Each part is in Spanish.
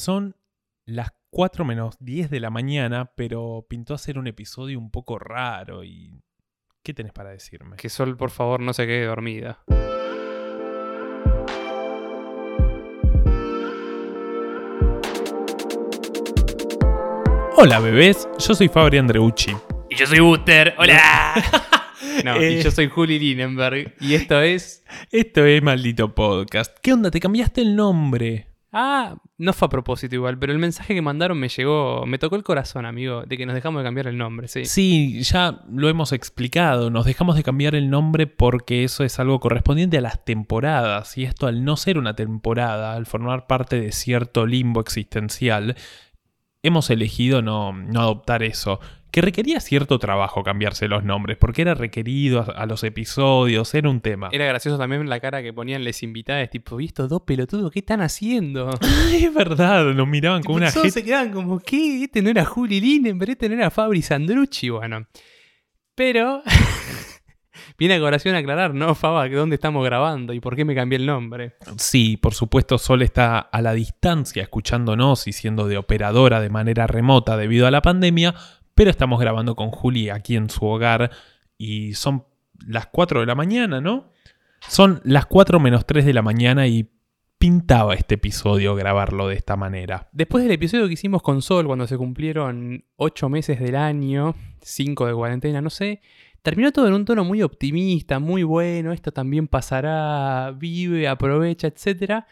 Son las 4 menos 10 de la mañana, pero pintó a ser un episodio un poco raro y... ¿Qué tenés para decirme? Que Sol, por favor, no se quede dormida. Hola bebés, yo soy Fabri Andreucci. Y yo soy Buster. ¡Hola! no, Eh. y yo soy Juli Linenberg. Y esto es. Esto es Maldito Podcast. ¿Qué onda? ¿Te cambiaste el nombre? Ah, no fue a propósito igual, pero el mensaje que mandaron me llegó. Me tocó el corazón, amigo, de que nos dejamos de cambiar el nombre, sí. Sí, ya lo hemos explicado. Nos dejamos de cambiar el nombre porque eso es algo correspondiente a las temporadas. Y esto al no ser una temporada, al formar parte de cierto limbo existencial, hemos elegido no, no adoptar eso. Que requería cierto trabajo cambiarse los nombres, porque era requerido a, a los episodios, era un tema. Era gracioso también la cara que ponían les invitadas, tipo, ¿y estos dos pelotudos qué están haciendo? es verdad, nos miraban Tipo, con una todos gente. se quedaban como, ¿qué? Este no era Juli Linenberg, este no era Fabri Sandrucci, bueno. Pero, viene a colación a aclarar, ¿no, Faba? que ¿Dónde estamos grabando y por qué me cambié el nombre? Sí, por supuesto, Sol está a la distancia escuchándonos y siendo de operadora de manera remota debido a la pandemia, pero estamos grabando con Juli aquí en su hogar y son las 4 de la mañana, ¿no? Son las 4 menos 3 de la mañana y pintaba este episodio grabarlo de esta manera. Después del episodio que hicimos con Sol, cuando se cumplieron 8 meses del año, 5 de cuarentena, no sé, terminó todo en un tono muy optimista, muy bueno, esto también pasará, vive, aprovecha, etc.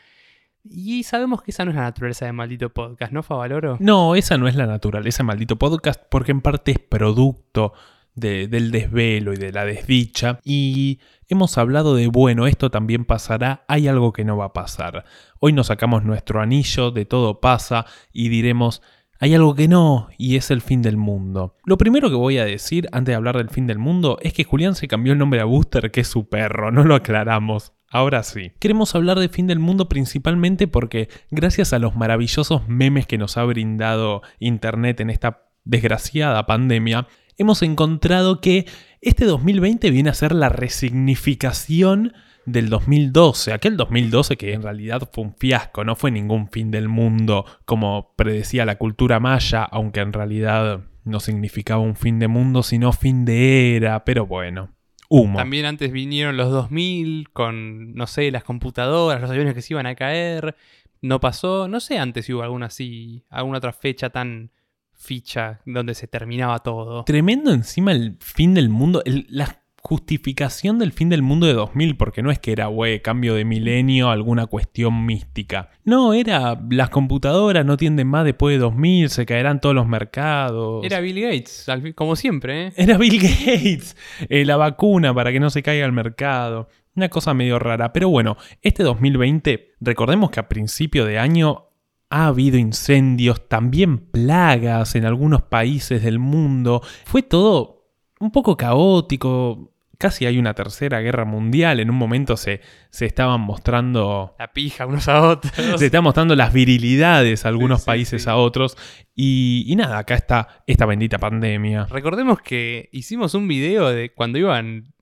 Y sabemos que esa no es la naturaleza de maldito podcast, ¿no, Favaloro? No, esa no es la naturaleza, maldito podcast, porque en parte es producto de- del desvelo y de la desdicha. Y hemos hablado de, bueno, esto también pasará, hay algo que no va a pasar. Hoy nos sacamos nuestro anillo, de todo pasa, y diremos, hay algo que no, y es el fin del mundo. Lo primero que voy a decir antes de hablar del fin del mundo es que Julián se cambió el nombre a Booster, que es su perro, no lo aclaramos. Ahora sí. Queremos hablar de fin del mundo principalmente porque gracias a los maravillosos memes que nos ha brindado Internet en esta desgraciada pandemia, hemos encontrado que este 2020 viene a ser la resignificación del 2012, aquel 2012 que en realidad fue un fiasco, no fue ningún fin del mundo como predecía la cultura maya, aunque en realidad no significaba un fin de mundo, sino fin de era, pero bueno, humo. También antes vinieron los 2000 con, no sé, las computadoras, los aviones que se iban a caer. No pasó, no sé antes si hubo alguna así, alguna otra fecha tan ficha donde se terminaba todo. Tremendo encima el fin del mundo, el- la justificación del fin del mundo de 2000, porque no es que era, güey, cambio de milenio, alguna cuestión mística. No, era las computadoras no tienden más después de 2000, se caerán todos los mercados. Era Bill Gates, como siempre, ¿eh? Era Bill Gates, eh, la vacuna para que no se caiga el mercado. Una cosa medio rara. Pero bueno, este 2020, recordemos que a principio de año ha habido incendios, también plagas en algunos países del mundo. Fue todo un poco caótico. Casi hay una tercera guerra mundial. En un momento se, se estaban mostrando La pija unos a otros. se están mostrando las virilidades a algunos sí, países sí. a otros. Y, y nada, acá está esta bendita pandemia. Recordemos que hicimos un video de cuando iban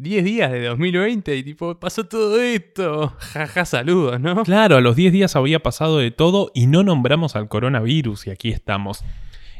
10 días de 2020 y tipo, pasó todo esto. Jaja, saludos, ¿no? Claro, a los 10 días había pasado de todo y no nombramos al coronavirus y aquí estamos.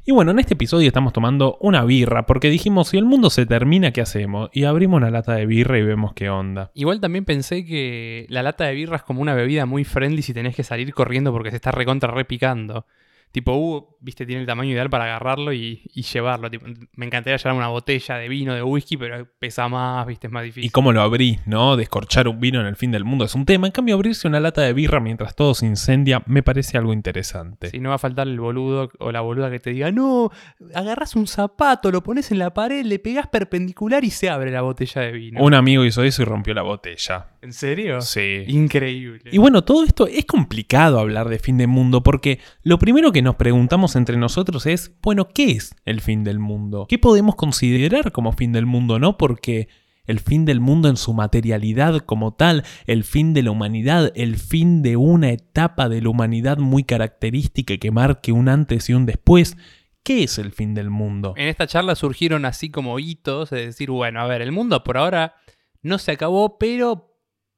Y bueno, en este episodio estamos tomando una birra porque dijimos, si el mundo se termina, ¿qué hacemos? Y abrimos una lata de birra y vemos qué onda. Igual también pensé que la lata de birra es como una bebida muy friendly si tenés que salir corriendo porque se está recontra repicando. Tipo, uh, viste, tiene el tamaño ideal para agarrarlo y, y llevarlo. Tipo, me encantaría llevar una botella de vino, de whisky, pero pesa más, viste, es más difícil. Y cómo lo abrís, ¿no? Descorchar un vino en el fin del mundo es un tema. En cambio, abrirse una lata de birra mientras todo se incendia me parece algo interesante. Si no va a faltar el boludo o la boluda que te diga, no, agarras un zapato, lo pones en la pared, le pegás perpendicular y se abre la botella de vino. Un amigo hizo eso y rompió la botella. ¿En serio? Sí. Increíble. Y bueno, todo esto es complicado hablar de fin del mundo porque lo primero que nos preguntamos entre nosotros es, bueno, ¿qué es el fin del mundo? ¿Qué podemos considerar como fin del mundo? ¿No? Porque el fin del mundo en su materialidad como tal, el fin de la humanidad, el fin de una etapa de la humanidad muy característica que marque un antes y un después, ¿Qué es el fin del mundo? En esta charla surgieron así como hitos, de decir, bueno, a ver, el mundo por ahora no se acabó, pero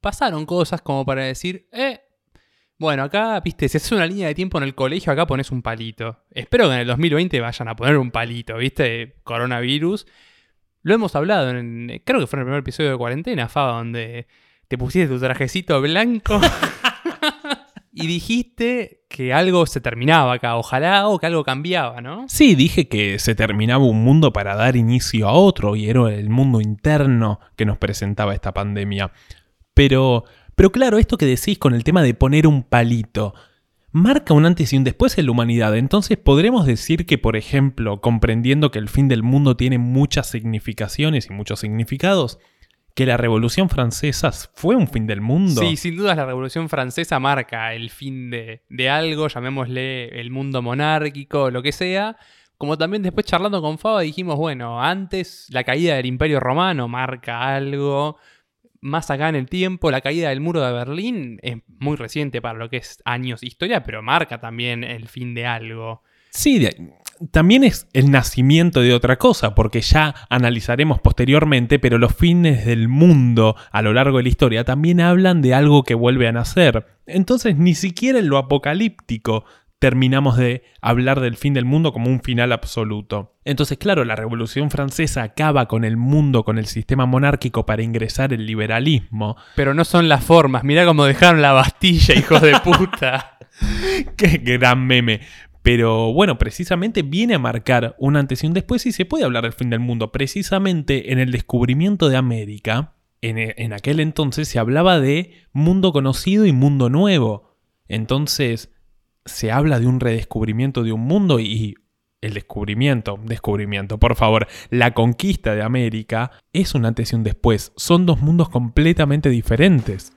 pasaron cosas como para decir, eh, Bueno, acá, viste, si haces una línea de tiempo en el colegio, acá pones un palito. Espero que en el 2020 vayan a poner un palito, viste, coronavirus. Lo hemos hablado, en, creo que fue en el primer episodio de cuarentena, Faba, donde te pusiste tu trajecito blanco y dijiste que algo se terminaba acá, ojalá, o que algo cambiaba, ¿no? Sí, dije que se terminaba un mundo para dar inicio a otro y era el mundo interno que nos presentaba esta pandemia. Pero, pero claro, esto que decís con el tema de poner un palito, marca un antes y un después en la humanidad. Entonces podremos decir que, por ejemplo, comprendiendo que el fin del mundo tiene muchas significaciones y muchos significados, que la Revolución Francesa fue un fin del mundo. Sí, sin duda la Revolución Francesa marca el fin de, de algo, llamémosle el mundo monárquico, lo que sea. Como también después charlando con Faba dijimos, bueno, antes la caída del Imperio Romano marca algo. Más acá en el tiempo, la caída del muro de Berlín es muy reciente para lo que es años de historia, pero marca también el fin de algo. Sí, también es el nacimiento de otra cosa, porque ya analizaremos posteriormente, pero los fines del mundo a lo largo de la historia también hablan de algo que vuelve a nacer. Entonces ni siquiera en lo apocalíptico terminamos de hablar del fin del mundo como un final absoluto. Entonces, claro, la Revolución Francesa acaba con el mundo, con el sistema monárquico para ingresar el liberalismo. Pero no son las formas, mirá cómo dejaron la Bastilla, hijos de puta. Qué gran meme. Pero bueno, precisamente viene a marcar un antes y un después y se puede hablar del fin del mundo. Precisamente en el descubrimiento de América, en, e- en aquel entonces se hablaba de mundo conocido y mundo nuevo. Entonces se habla de un redescubrimiento de un mundo y el descubrimiento, descubrimiento, por favor, la conquista de América es un antes y un después. Son dos mundos completamente diferentes.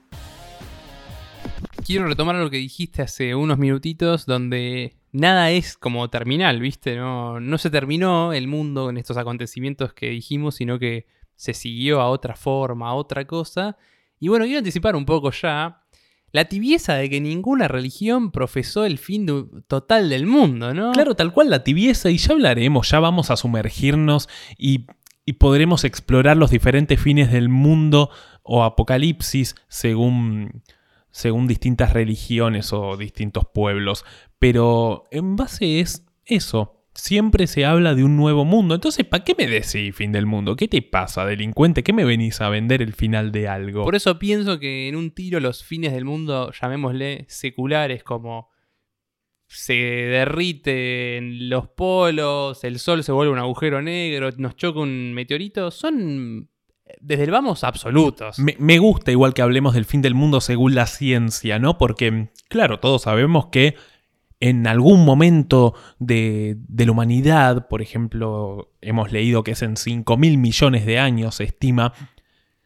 Quiero retomar lo que dijiste hace unos minutitos, donde nada es como terminal, ¿viste? No, no se terminó el mundo en estos acontecimientos que dijimos, sino que se siguió a otra forma, a otra cosa. Y bueno, quiero anticipar un poco ya la tibieza de que ninguna religión profesó el fin total del mundo, ¿no? Claro, tal cual la tibieza, y ya hablaremos, ya vamos a sumergirnos y, y podremos explorar los diferentes fines del mundo o apocalipsis según, según distintas religiones o distintos pueblos. Pero en base es eso. Siempre se habla de un nuevo mundo. Entonces, ¿para qué me decís fin del mundo? ¿Qué te pasa, delincuente? ¿Qué me venís a vender el final de algo? Por eso pienso que en un tiro los fines del mundo, llamémosle seculares, como se derriten los polos, el sol se vuelve un agujero negro, nos choca un meteorito, son desde el vamos absolutos. Me, me gusta igual que hablemos del fin del mundo según la ciencia, ¿no? Porque, claro, todos sabemos que en algún momento de, la humanidad, por ejemplo, hemos leído que es en 5 mil millones de años, se estima,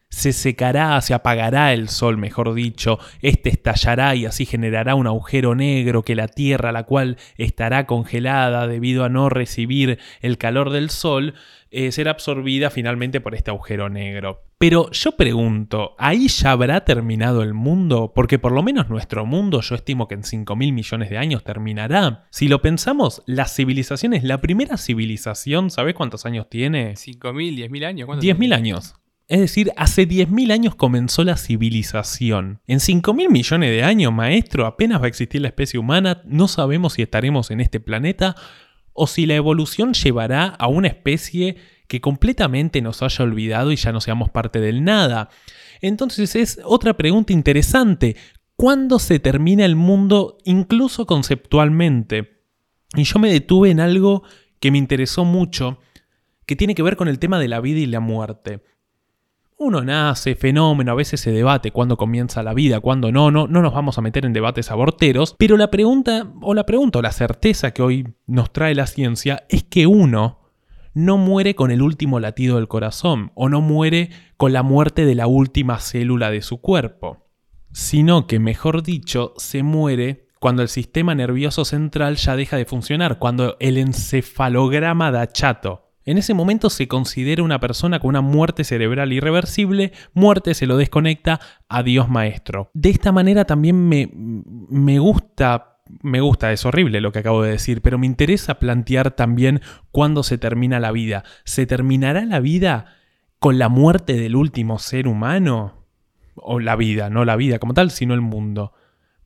se secará, se apagará el sol, mejor dicho, este estallará y así generará un agujero negro que la Tierra, la cual estará congelada debido a no recibir el calor del sol, eh, será absorbida finalmente por este agujero negro. Pero yo pregunto, ¿ahí ya habrá terminado el mundo? Porque por lo menos nuestro mundo yo estimo que en 5 mil millones de años terminará. Si lo pensamos, las civilizaciones, la primera civilización, ¿sabes cuántos años tiene? ¿5.000, 10.000 años? ¿Cuánto 10.000 tiene? años. Es decir, hace 10.000 años comenzó la civilización. En 5.000 millones de años, maestro, apenas va a existir la especie humana, no sabemos si estaremos en este planeta o si la evolución llevará a una especie que completamente nos haya olvidado y ya no seamos parte del nada. Entonces es otra pregunta interesante. ¿Cuándo se termina el mundo incluso conceptualmente? Y yo me detuve en algo que me interesó mucho, que tiene que ver con el tema de la vida y la muerte. Uno nace, fenómeno, a veces se debate cuándo comienza la vida, cuándo no, no, no nos vamos a meter en debates aborteros, pero la pregunta, o la pregunta, o la certeza que hoy nos trae la ciencia es que uno no muere con el último latido del corazón, o no muere con la muerte de la última célula de su cuerpo, sino que, mejor dicho, se muere cuando el sistema nervioso central ya deja de funcionar, cuando el encefalograma da chato. En ese momento se considera una persona con una muerte cerebral irreversible, muerte se lo desconecta, adiós maestro. De esta manera también me, me gusta, me gusta, es horrible lo que acabo de decir, pero me interesa plantear también cuándo se termina la vida. ¿Se terminará la vida con la muerte del último ser humano? O la vida, no la vida como tal, sino el mundo.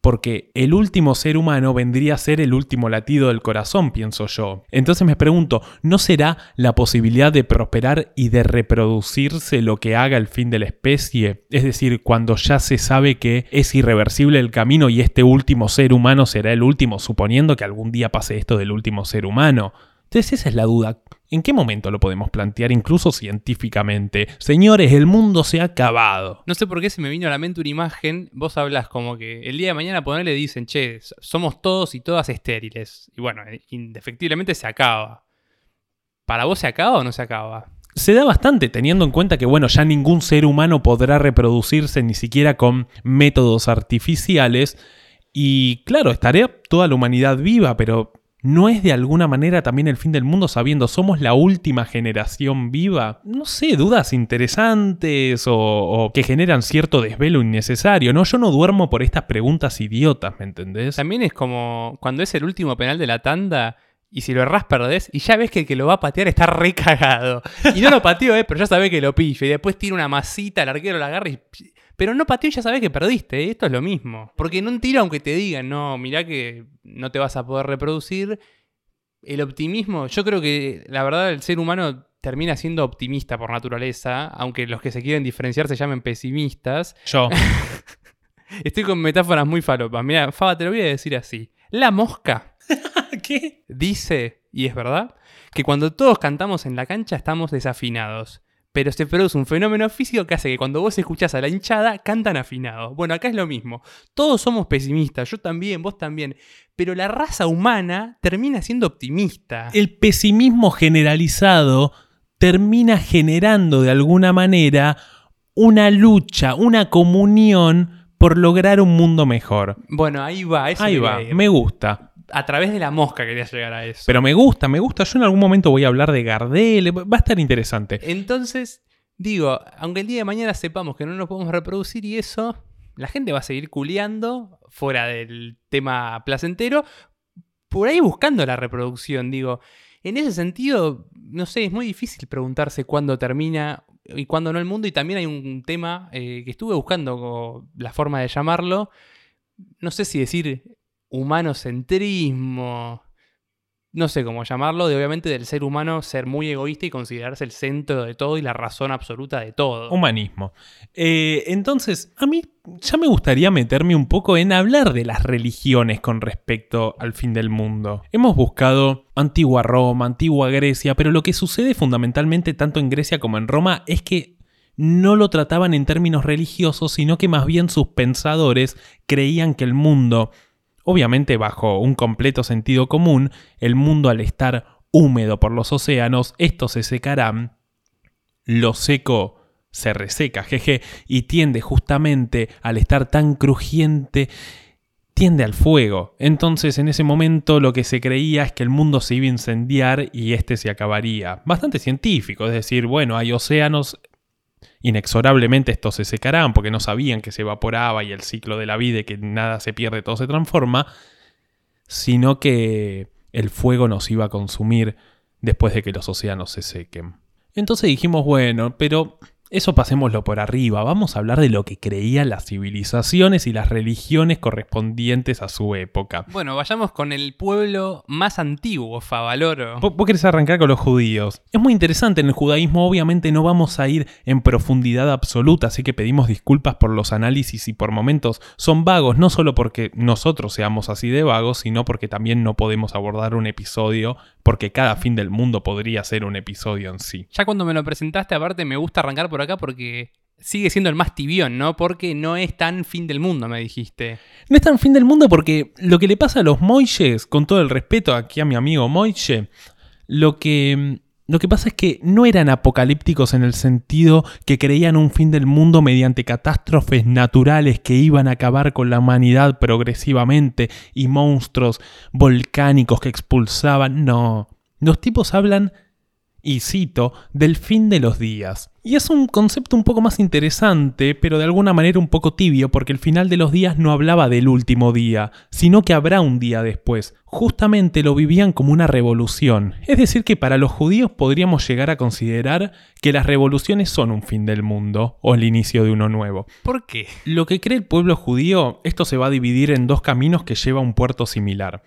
Porque el último ser humano vendría a ser el último latido del corazón, pienso yo. Entonces me pregunto, ¿no será la posibilidad de prosperar y de reproducirse lo que haga el fin de la especie? Es decir, cuando ya se sabe que es irreversible el camino y este último ser humano será el último, suponiendo que algún día pase esto del último ser humano. Entonces esa es la duda. ¿En qué momento lo podemos plantear incluso científicamente? Señores, el mundo se ha acabado. No sé por qué se me vino a la mente una imagen. Vos hablas como que el día de mañana ponerle dicen, che, somos todos y todas estériles. Y bueno, indefectiblemente se acaba. ¿Para vos se acaba o no se acaba? Se da bastante teniendo en cuenta que, bueno, ya ningún ser humano podrá reproducirse ni siquiera con métodos artificiales. Y claro, estaría toda la humanidad viva, pero ¿No es de alguna manera también el fin del mundo sabiendo somos la última generación viva? No sé, dudas interesantes o, que generan cierto desvelo innecesario, ¿no? Yo no duermo por estas preguntas idiotas, ¿me entendés? También es como cuando es el último penal de la tanda y si lo errás perdés y ya ves que el que lo va a patear está recagado. Y no lo pateó, ¿eh? pero ya sabés que lo pillo y después tira una masita, el arquero la agarra y pero no pateó y ya sabes que perdiste. ¿eh? Esto es lo mismo. Porque en un tiro, aunque te digan, no, mirá que no te vas a poder reproducir, el optimismo, yo creo que la verdad el ser humano termina siendo optimista por naturaleza, aunque los que se quieren diferenciar se llamen pesimistas. Yo. Estoy con metáforas muy falopas. Mira, Faba, te lo voy a decir así. La mosca. ¿Qué? Dice, y es verdad, que cuando todos cantamos en la cancha estamos desafinados pero se produce un fenómeno físico que hace que cuando vos escuchás a la hinchada cantan afinados. Bueno, acá es lo mismo. Todos somos pesimistas, yo también, vos también, pero la raza humana termina siendo optimista. El pesimismo generalizado termina generando de alguna manera una lucha, una comunión por lograr un mundo mejor. Bueno, ahí va, eso ahí va, me gusta a través de la mosca quería llegar a eso. Pero me gusta, me gusta. Yo en algún momento voy a hablar de Gardel. Va a estar interesante. Entonces, digo, aunque el día de mañana sepamos que no nos podemos reproducir y eso, la gente va a seguir culeando fuera del tema placentero, por ahí buscando la reproducción. Digo, en ese sentido, no sé, es muy difícil preguntarse cuándo termina y cuándo no el mundo. Y también hay un tema eh, que estuve buscando la forma de llamarlo. No sé si decir humanocentrismo, no sé cómo llamarlo, de obviamente del ser humano ser muy egoísta y considerarse el centro de todo y la razón absoluta de todo. Humanismo. Eh, entonces, a mí ya me gustaría meterme un poco en hablar de las religiones con respecto al fin del mundo. Hemos buscado antigua Roma, antigua Grecia, pero lo que sucede fundamentalmente tanto en Grecia como en Roma es que no lo trataban en términos religiosos, sino que más bien sus pensadores creían que el mundo Obviamente bajo un completo sentido común, el mundo al estar húmedo por los océanos, estos se secarán, lo seco se reseca, jeje, y tiende justamente al estar tan crujiente, tiende al fuego. Entonces en ese momento lo que se creía es que el mundo se iba a incendiar y este se acabaría. Bastante científico, es decir, bueno, hay océanos Inexorablemente estos se secarán porque no sabían que se evaporaba y el ciclo de la vida y que nada se pierde, todo se transforma, sino que el fuego nos iba a consumir después de que los océanos se sequen. Entonces dijimos, bueno, pero eso pasémoslo por arriba, vamos a hablar de lo que creían las civilizaciones y las religiones correspondientes a su época. Bueno, vayamos con el pueblo más antiguo, Favaloro. ¿Vos, vos querés arrancar con los judíos? Es muy interesante, en el judaísmo obviamente no vamos a ir en profundidad absoluta, así que pedimos disculpas por los análisis y por momentos son vagos, no solo porque nosotros seamos así de vagos, sino porque también no podemos abordar un episodio, porque cada fin del mundo podría ser un episodio en sí. Ya cuando me lo presentaste, aparte me gusta arrancar por acá porque sigue siendo el más tibión, ¿no? Porque no es tan fin del mundo, me dijiste. No es tan fin del mundo porque lo que le pasa a los Moishes, con todo el respeto aquí a mi amigo Moishe, lo que, lo que pasa es que no eran apocalípticos en el sentido que creían un fin del mundo mediante catástrofes naturales que iban a acabar con la humanidad progresivamente y monstruos volcánicos que expulsaban. No, los tipos hablan y cito, del fin de los días. Y es un concepto un poco más interesante, pero de alguna manera un poco tibio, porque el final de los días no hablaba del último día, sino que habrá un día después. Justamente lo vivían como una revolución. Es decir, que para los judíos podríamos llegar a considerar que las revoluciones son un fin del mundo, o el inicio de uno nuevo. ¿Por qué? Lo que cree el pueblo judío, esto se va a dividir en dos caminos que lleva a un puerto similar.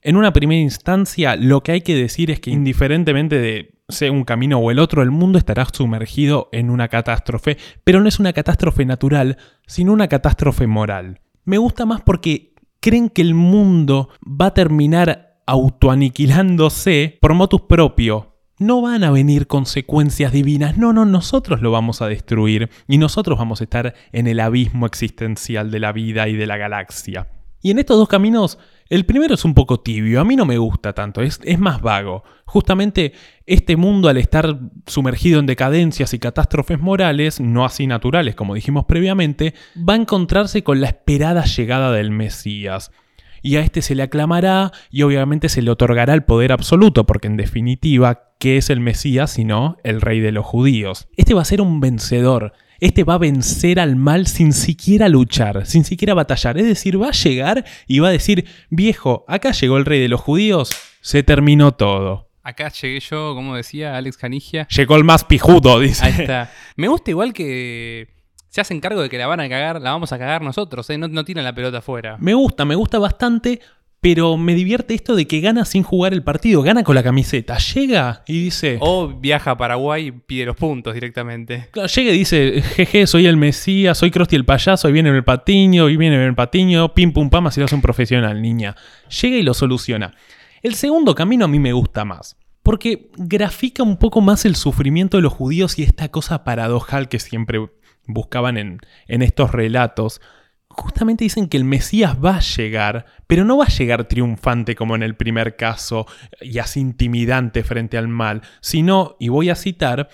En una primera instancia, lo que hay que decir es que indiferentemente de sea un camino o el otro, el mundo estará sumergido en una catástrofe, pero no es una catástrofe natural, sino una catástrofe moral. Me gusta más porque creen que el mundo va a terminar autoaniquilándose por motus propio. No van a venir consecuencias divinas, no, no, nosotros lo vamos a destruir y nosotros vamos a estar en el abismo existencial de la vida y de la galaxia. Y en estos dos caminos el primero es un poco tibio, a mí no me gusta tanto, es, es, más vago. Justamente este mundo al estar sumergido en decadencias y catástrofes morales, no así naturales como dijimos previamente, va a encontrarse con la esperada llegada del Mesías. Y a este se le aclamará y obviamente se le otorgará el poder absoluto, porque en definitiva, ¿qué es el Mesías sino el rey de los judíos? Este va a ser un vencedor, este va a vencer al mal sin siquiera luchar, sin siquiera batallar. Es decir, va a llegar y va a decir, viejo, acá llegó el rey de los judíos, se terminó todo. Acá llegué yo, como decía Alex Canigia. Llegó el más pijudo, dice. Ahí está. Me gusta igual que se hacen cargo de que la van a cagar, la vamos a cagar nosotros, ¿eh? no, no tiran la pelota afuera. Me gusta, me gusta bastante pero me divierte esto de que gana sin jugar el partido, gana con la camiseta, llega y dice... O viaja a Paraguay y pide los puntos directamente. Claro, llega y dice, jeje, soy el Mesías, soy Krusty el payaso, y viene el patiño, y viene el patiño, pim pum pam, así lo hace un profesional, niña. Llega y lo soluciona. El segundo camino a mí me gusta más. Porque grafica un poco más el sufrimiento de los judíos y esta cosa paradojal que siempre buscaban en, en estos relatos justamente dicen que el Mesías va a llegar, pero no va a llegar triunfante como en el primer caso y así intimidante frente al mal, sino, y voy a citar,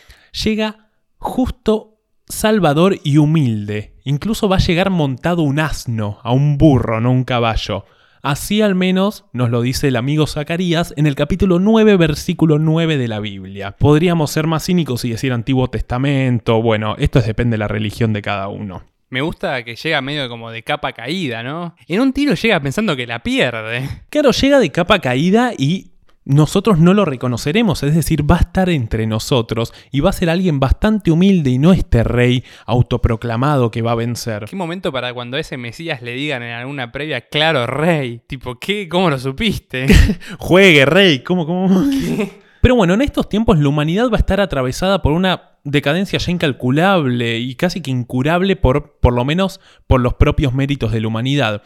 llega justo, salvador y humilde. Incluso va a llegar montado un asno, a un burro, no un caballo. Así al menos nos lo dice el amigo Zacarías en el capítulo 9, versículo 9 de la Biblia. Podríamos ser más cínicos y decir Antiguo Testamento, bueno, esto depende de la religión de cada uno. Me gusta que llega medio como de capa caída, ¿no? En un tiro llega pensando que la pierde. Claro, llega de capa caída y nosotros no lo reconoceremos, es decir, va a estar entre nosotros y va a ser alguien bastante humilde y no este rey autoproclamado que va a vencer. ¿Qué momento para cuando a ese Mesías le digan en alguna previa, claro, rey? Tipo, ¿qué? ¿Cómo lo supiste? Juegue, rey, ¿cómo, cómo? Pero bueno, en estos tiempos la humanidad va a estar atravesada por una decadencia ya incalculable y casi que incurable por, por lo menos por los propios méritos de la humanidad.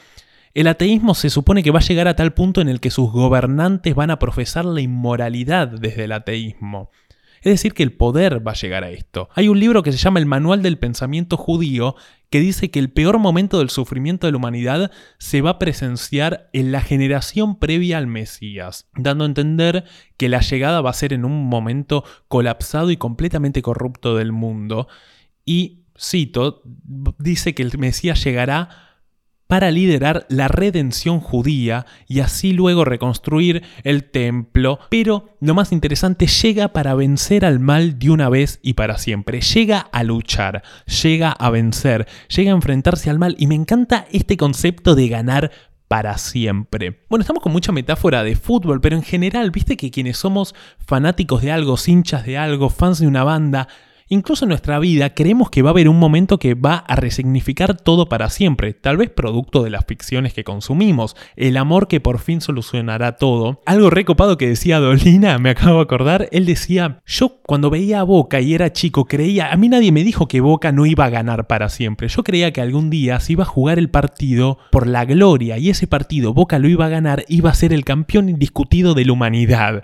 El ateísmo se supone que va a llegar a tal punto en el que sus gobernantes van a profesar la inmoralidad desde el ateísmo. Es decir, que el poder va a llegar a esto. Hay un libro que se llama El Manual del Pensamiento Judío que dice que el peor momento del sufrimiento de la humanidad se va a presenciar en la generación previa al Mesías, dando a entender que la llegada va a ser en un momento colapsado y completamente corrupto del mundo. Y, cito, dice que el Mesías llegará para liderar la redención judía y así luego reconstruir el templo. Pero lo más interesante, llega para vencer al mal de una vez y para siempre. Llega a luchar, llega a vencer, llega a enfrentarse al mal y me encanta este concepto de ganar para siempre. Bueno, estamos con mucha metáfora de fútbol, pero en general, viste que quienes somos fanáticos de algo, hinchas de algo, fans de una banda, Incluso en nuestra vida creemos que va a haber un momento que va a resignificar todo para siempre, tal vez producto de las ficciones que consumimos, el amor que por fin solucionará todo. Algo recopado que decía Dolina, me acabo de acordar, él decía, yo cuando veía a Boca y era chico creía, a mí nadie me dijo que Boca no iba a ganar para siempre, yo creía que algún día se iba a jugar el partido por la gloria y ese partido Boca lo iba a ganar, iba a ser el campeón indiscutido de la humanidad.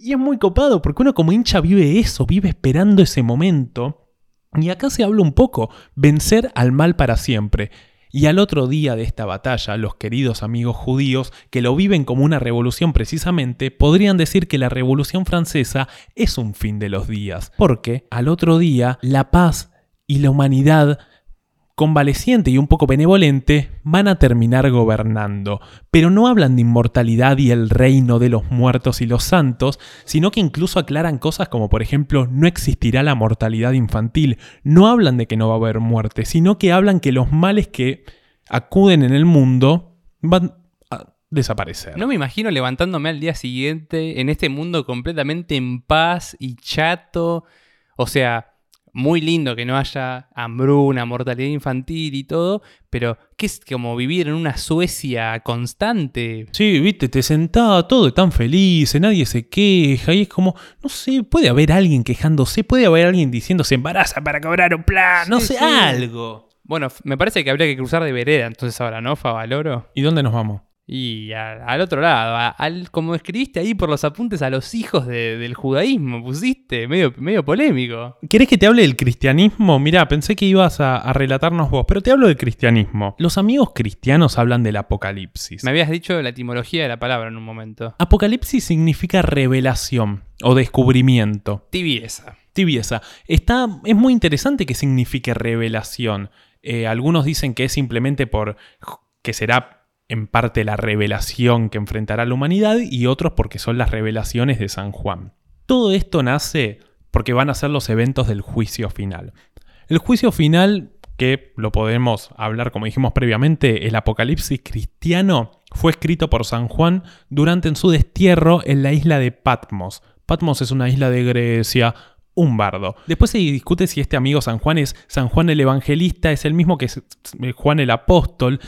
Y es muy copado porque uno como hincha vive eso, vive esperando ese momento. Y acá se habla un poco, vencer al mal para siempre. Y al otro día de esta batalla, los queridos amigos judíos, que lo viven como una revolución precisamente, podrían decir que la revolución francesa es un fin de los días, porque al otro día la paz y la humanidad convaleciente y un poco benevolente, van a terminar gobernando. Pero no hablan de inmortalidad y el reino de los muertos y los santos, sino que incluso aclaran cosas como por ejemplo no existirá la mortalidad infantil. No hablan de que no va a haber muerte, sino que hablan que los males que acuden en el mundo van a desaparecer. No me imagino levantándome al día siguiente en este mundo completamente en paz y chato. O sea, muy lindo que no haya hambruna, mortalidad infantil y todo, pero ¿qué es como vivir en una Suecia constante? Sí, viste, te sentaba todo tan feliz, nadie se queja, y es como, no sé, puede haber alguien quejándose, puede haber alguien diciendo se embaraza para cobrar un plan, no sé, sí. algo. Bueno, me parece que habría que cruzar de vereda entonces ahora, ¿no, Favaloro? ¿Y dónde nos vamos? Y a- al otro lado, a- al, como escribiste ahí por los apuntes a los hijos de- del judaísmo, pusiste, medio, medio polémico. ¿Querés que te hable del cristianismo? Mirá, pensé que ibas a, a relatarnos vos, pero te hablo del cristianismo. Los amigos cristianos hablan del apocalipsis. Me habías dicho la etimología de la palabra en un momento. Apocalipsis significa revelación o descubrimiento. Tibieza. Tibieza. Está, es muy interesante que signifique revelación. Eh, algunos dicen que es simplemente por que será en parte la revelación que enfrentará la humanidad y otros porque son las revelaciones de San Juan. Todo esto nace porque van a ser los eventos del juicio final. El juicio final, que lo podemos hablar como dijimos previamente, el Apocalipsis cristiano, fue escrito por San Juan durante su destierro en la isla de Patmos. Patmos es una isla de Grecia, un bardo. Después se discute si este amigo San Juan es San Juan el Evangelista, es el mismo que Juan el Apóstol.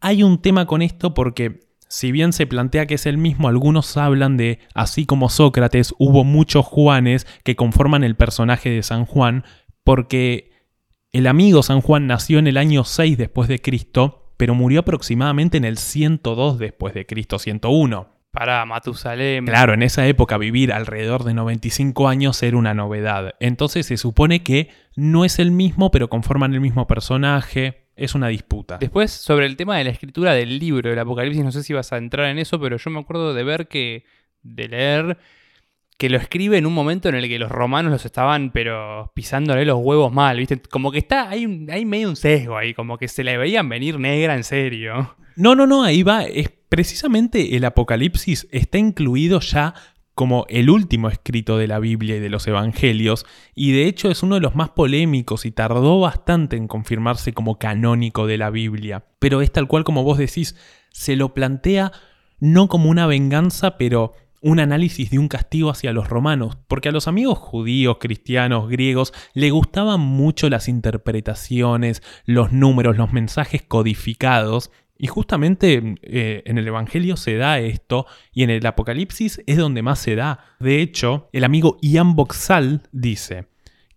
Hay un tema con esto porque si bien se plantea que es el mismo, algunos hablan de, así como Sócrates, hubo muchos Juanes que conforman el personaje de San Juan, porque el amigo San Juan nació en el año 6 después de Cristo, pero murió aproximadamente en el 102 después de Cristo, 101. Para Matusalem. Claro, en esa época vivir alrededor de 95 años era una novedad. Entonces se supone que no es el mismo, pero conforman el mismo personaje. Es una disputa. Después, sobre el tema de la escritura del libro del Apocalipsis, no sé si vas a entrar en eso, pero yo me acuerdo de ver que, de leer, que lo escribe en un momento en el que los romanos los estaban, pero pisándole los huevos mal, ¿viste? Como que está, hay, un- hay medio un sesgo ahí, como que se le veían venir negra en serio. No, no, no, ahí va. Es precisamente el Apocalipsis está incluido ya como el último escrito de la Biblia y de los Evangelios, y de hecho es uno de los más polémicos y tardó bastante en confirmarse como canónico de la Biblia. Pero es tal cual como vos decís, se lo plantea no como una venganza, pero un análisis de un castigo hacia los romanos, porque a los amigos judíos, cristianos, griegos, le gustaban mucho las interpretaciones, los números, los mensajes codificados, y justamente eh, en el Evangelio se da esto, y en el Apocalipsis es donde más se da. De hecho, el amigo Ian Boxall dice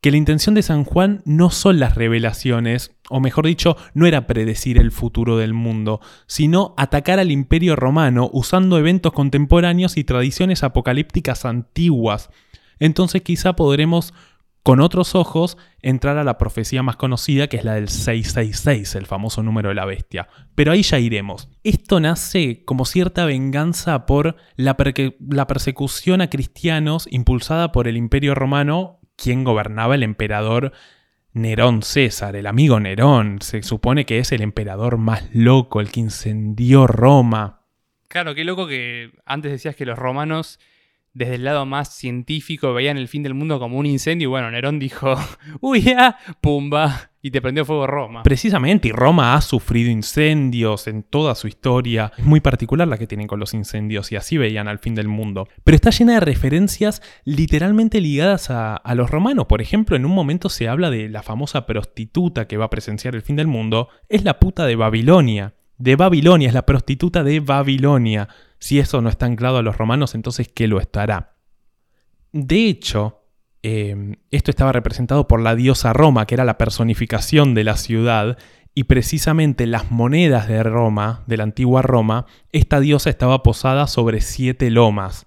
que la intención de San Juan no son las revelaciones, o mejor dicho, no era predecir el futuro del mundo, sino atacar al imperio romano usando eventos contemporáneos y tradiciones apocalípticas antiguas. Entonces quizá podremos con otros ojos entrar a la profecía más conocida que es la del 666, el famoso número de la bestia. Pero ahí ya iremos. Esto nace como cierta venganza por la, la persecución a cristianos impulsada por el imperio romano, quien gobernaba el emperador Nerón César, el amigo Nerón. Se supone que es el emperador más loco, el que incendió Roma. Claro, qué loco que antes decías que los romanos, desde el lado más científico, veían el fin del mundo como un incendio, y bueno, Nerón dijo, uy, ya, pumba, y te prendió fuego Roma. Precisamente, y Roma ha sufrido incendios en toda su historia. Es muy particular la que tienen con los incendios y así veían al fin del mundo. Pero está llena de referencias literalmente ligadas a, a los romanos. Por ejemplo, en un momento se habla de la famosa prostituta que va a presenciar el fin del mundo. Es la puta de Babilonia. De Babilonia, es la prostituta de Babilonia. Si eso no está anclado a los romanos, entonces ¿qué lo estará? De hecho, eh, esto estaba representado por la diosa Roma, que era la personificación de la ciudad, y precisamente las monedas de Roma, de la antigua Roma, esta diosa estaba posada sobre siete lomas.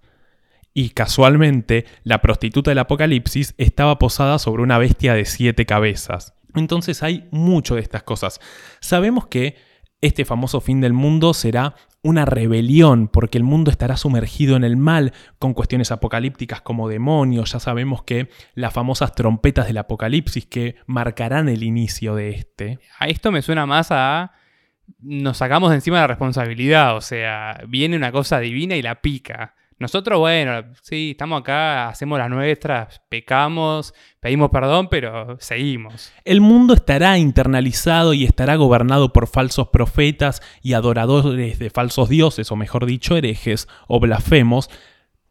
Y casualmente, la prostituta del Apocalipsis estaba posada sobre una bestia de siete cabezas. Entonces hay mucho de estas cosas. Sabemos que Este famoso fin del mundo será una rebelión, porque el mundo estará sumergido en el mal, con cuestiones apocalípticas como demonios. Ya sabemos que las famosas trompetas del apocalipsis que marcarán el inicio de este. A esto me suena más a nos sacamos de encima la responsabilidad, o sea, viene una cosa divina y la pica. Nosotros, bueno, sí, estamos acá, hacemos las nuestras, pecamos, pedimos perdón, pero seguimos. El mundo estará internalizado y estará gobernado por falsos profetas y adoradores de falsos dioses, o mejor dicho, herejes o blasfemos.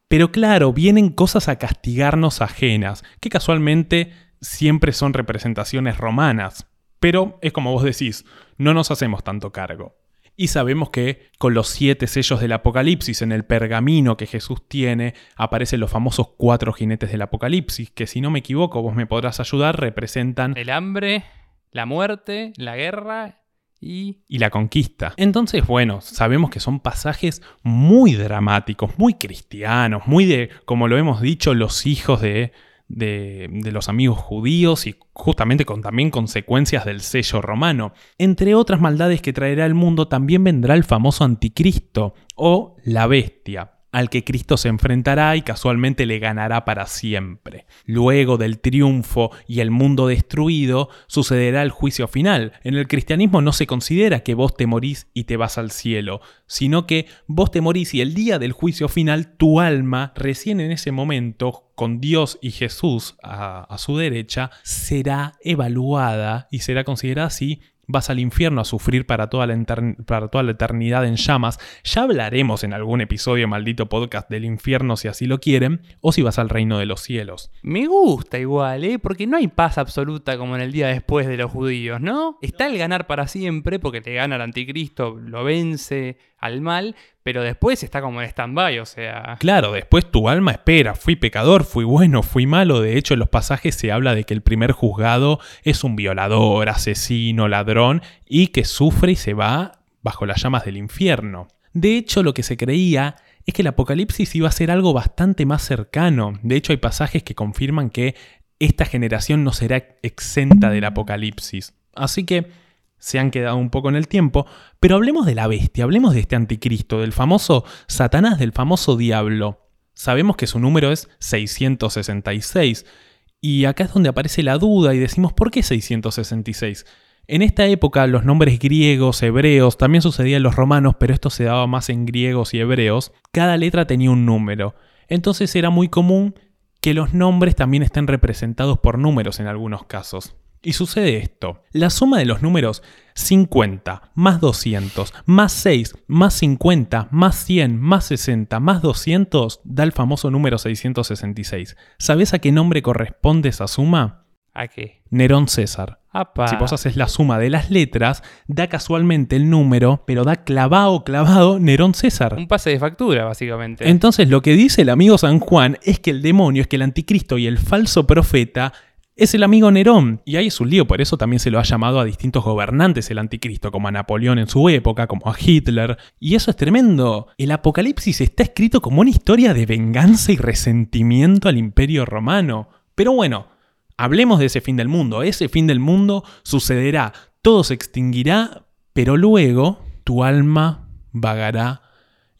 Pero claro, vienen cosas a castigarnos ajenas, que casualmente siempre son representaciones romanas. Pero es como vos decís, no nos hacemos tanto cargo. Y sabemos que con los siete sellos del Apocalipsis en el pergamino que Jesús tiene, aparecen los famosos cuatro jinetes del Apocalipsis, que si no me equivoco, vos me podrás ayudar, representan el hambre, la muerte, la guerra y... y... la conquista. Entonces, bueno, sabemos que son pasajes muy dramáticos, muy cristianos, muy de, como lo hemos dicho, los hijos de, de, los amigos judíos y justamente con también consecuencias del sello romano. Entre otras maldades que traerá el mundo también vendrá el famoso anticristo o la bestia al que Cristo se enfrentará y casualmente le ganará para siempre. Luego del triunfo y el mundo destruido, sucederá el juicio final. En el cristianismo no se considera que vos te morís y te vas al cielo, sino que vos te morís y el día del juicio final tu alma, recién en ese momento, con Dios y Jesús a, su derecha, será evaluada y será considerada así vas al infierno a sufrir para toda, la eternidad en llamas. Ya hablaremos en algún episodio maldito podcast del infierno si así lo quieren, o si vas al reino de los cielos. Me gusta igual, ¿eh? porque no hay paz absoluta como en el día después de los judíos, ¿no? Está el ganar para siempre, porque te gana el anticristo, lo vence al mal, pero después está como en stand-by, o sea... Claro, después tu alma espera, fui pecador, fui bueno, fui malo, de hecho en los pasajes se habla de que el primer juzgado es un violador, asesino, ladrón, y que sufre y se va bajo las llamas del infierno. De hecho, lo que se creía es que el apocalipsis iba a ser algo bastante más cercano. De hecho, hay pasajes que confirman que esta generación no será exenta del apocalipsis. Así que se han quedado un poco en el tiempo, pero hablemos de la bestia, hablemos de este anticristo, del famoso Satanás, del famoso diablo. Sabemos que su número es 666, y acá es donde aparece la duda y decimos, ¿por qué 666? En esta época los nombres griegos, hebreos, también sucedía en los romanos, pero esto se daba más en griegos y hebreos, cada letra tenía un número. Entonces era muy común que los nombres también estén representados por números en algunos casos. Y sucede esto. La suma de los números 50 más 200 más 6 más 50 más 100 más 60 más 200 da el famoso número 666. ¿Sabes a qué nombre corresponde esa suma? ¿A qué? Nerón César. Si vos haces la suma de las letras, da casualmente el número, pero da clavado, clavado Nerón César. Un pase de factura, básicamente. Entonces lo que dice el amigo San Juan es que el demonio, es que el anticristo y el falso profeta es el amigo Nerón. Y ahí es un lío, por eso también se lo ha llamado a distintos gobernantes el anticristo, como a Napoleón en su época, como a Hitler. Y eso es tremendo. El Apocalipsis está escrito como una historia de venganza y resentimiento al imperio romano. Pero bueno, hablemos de ese fin del mundo. Ese fin del mundo sucederá, todo se extinguirá, pero luego tu alma vagará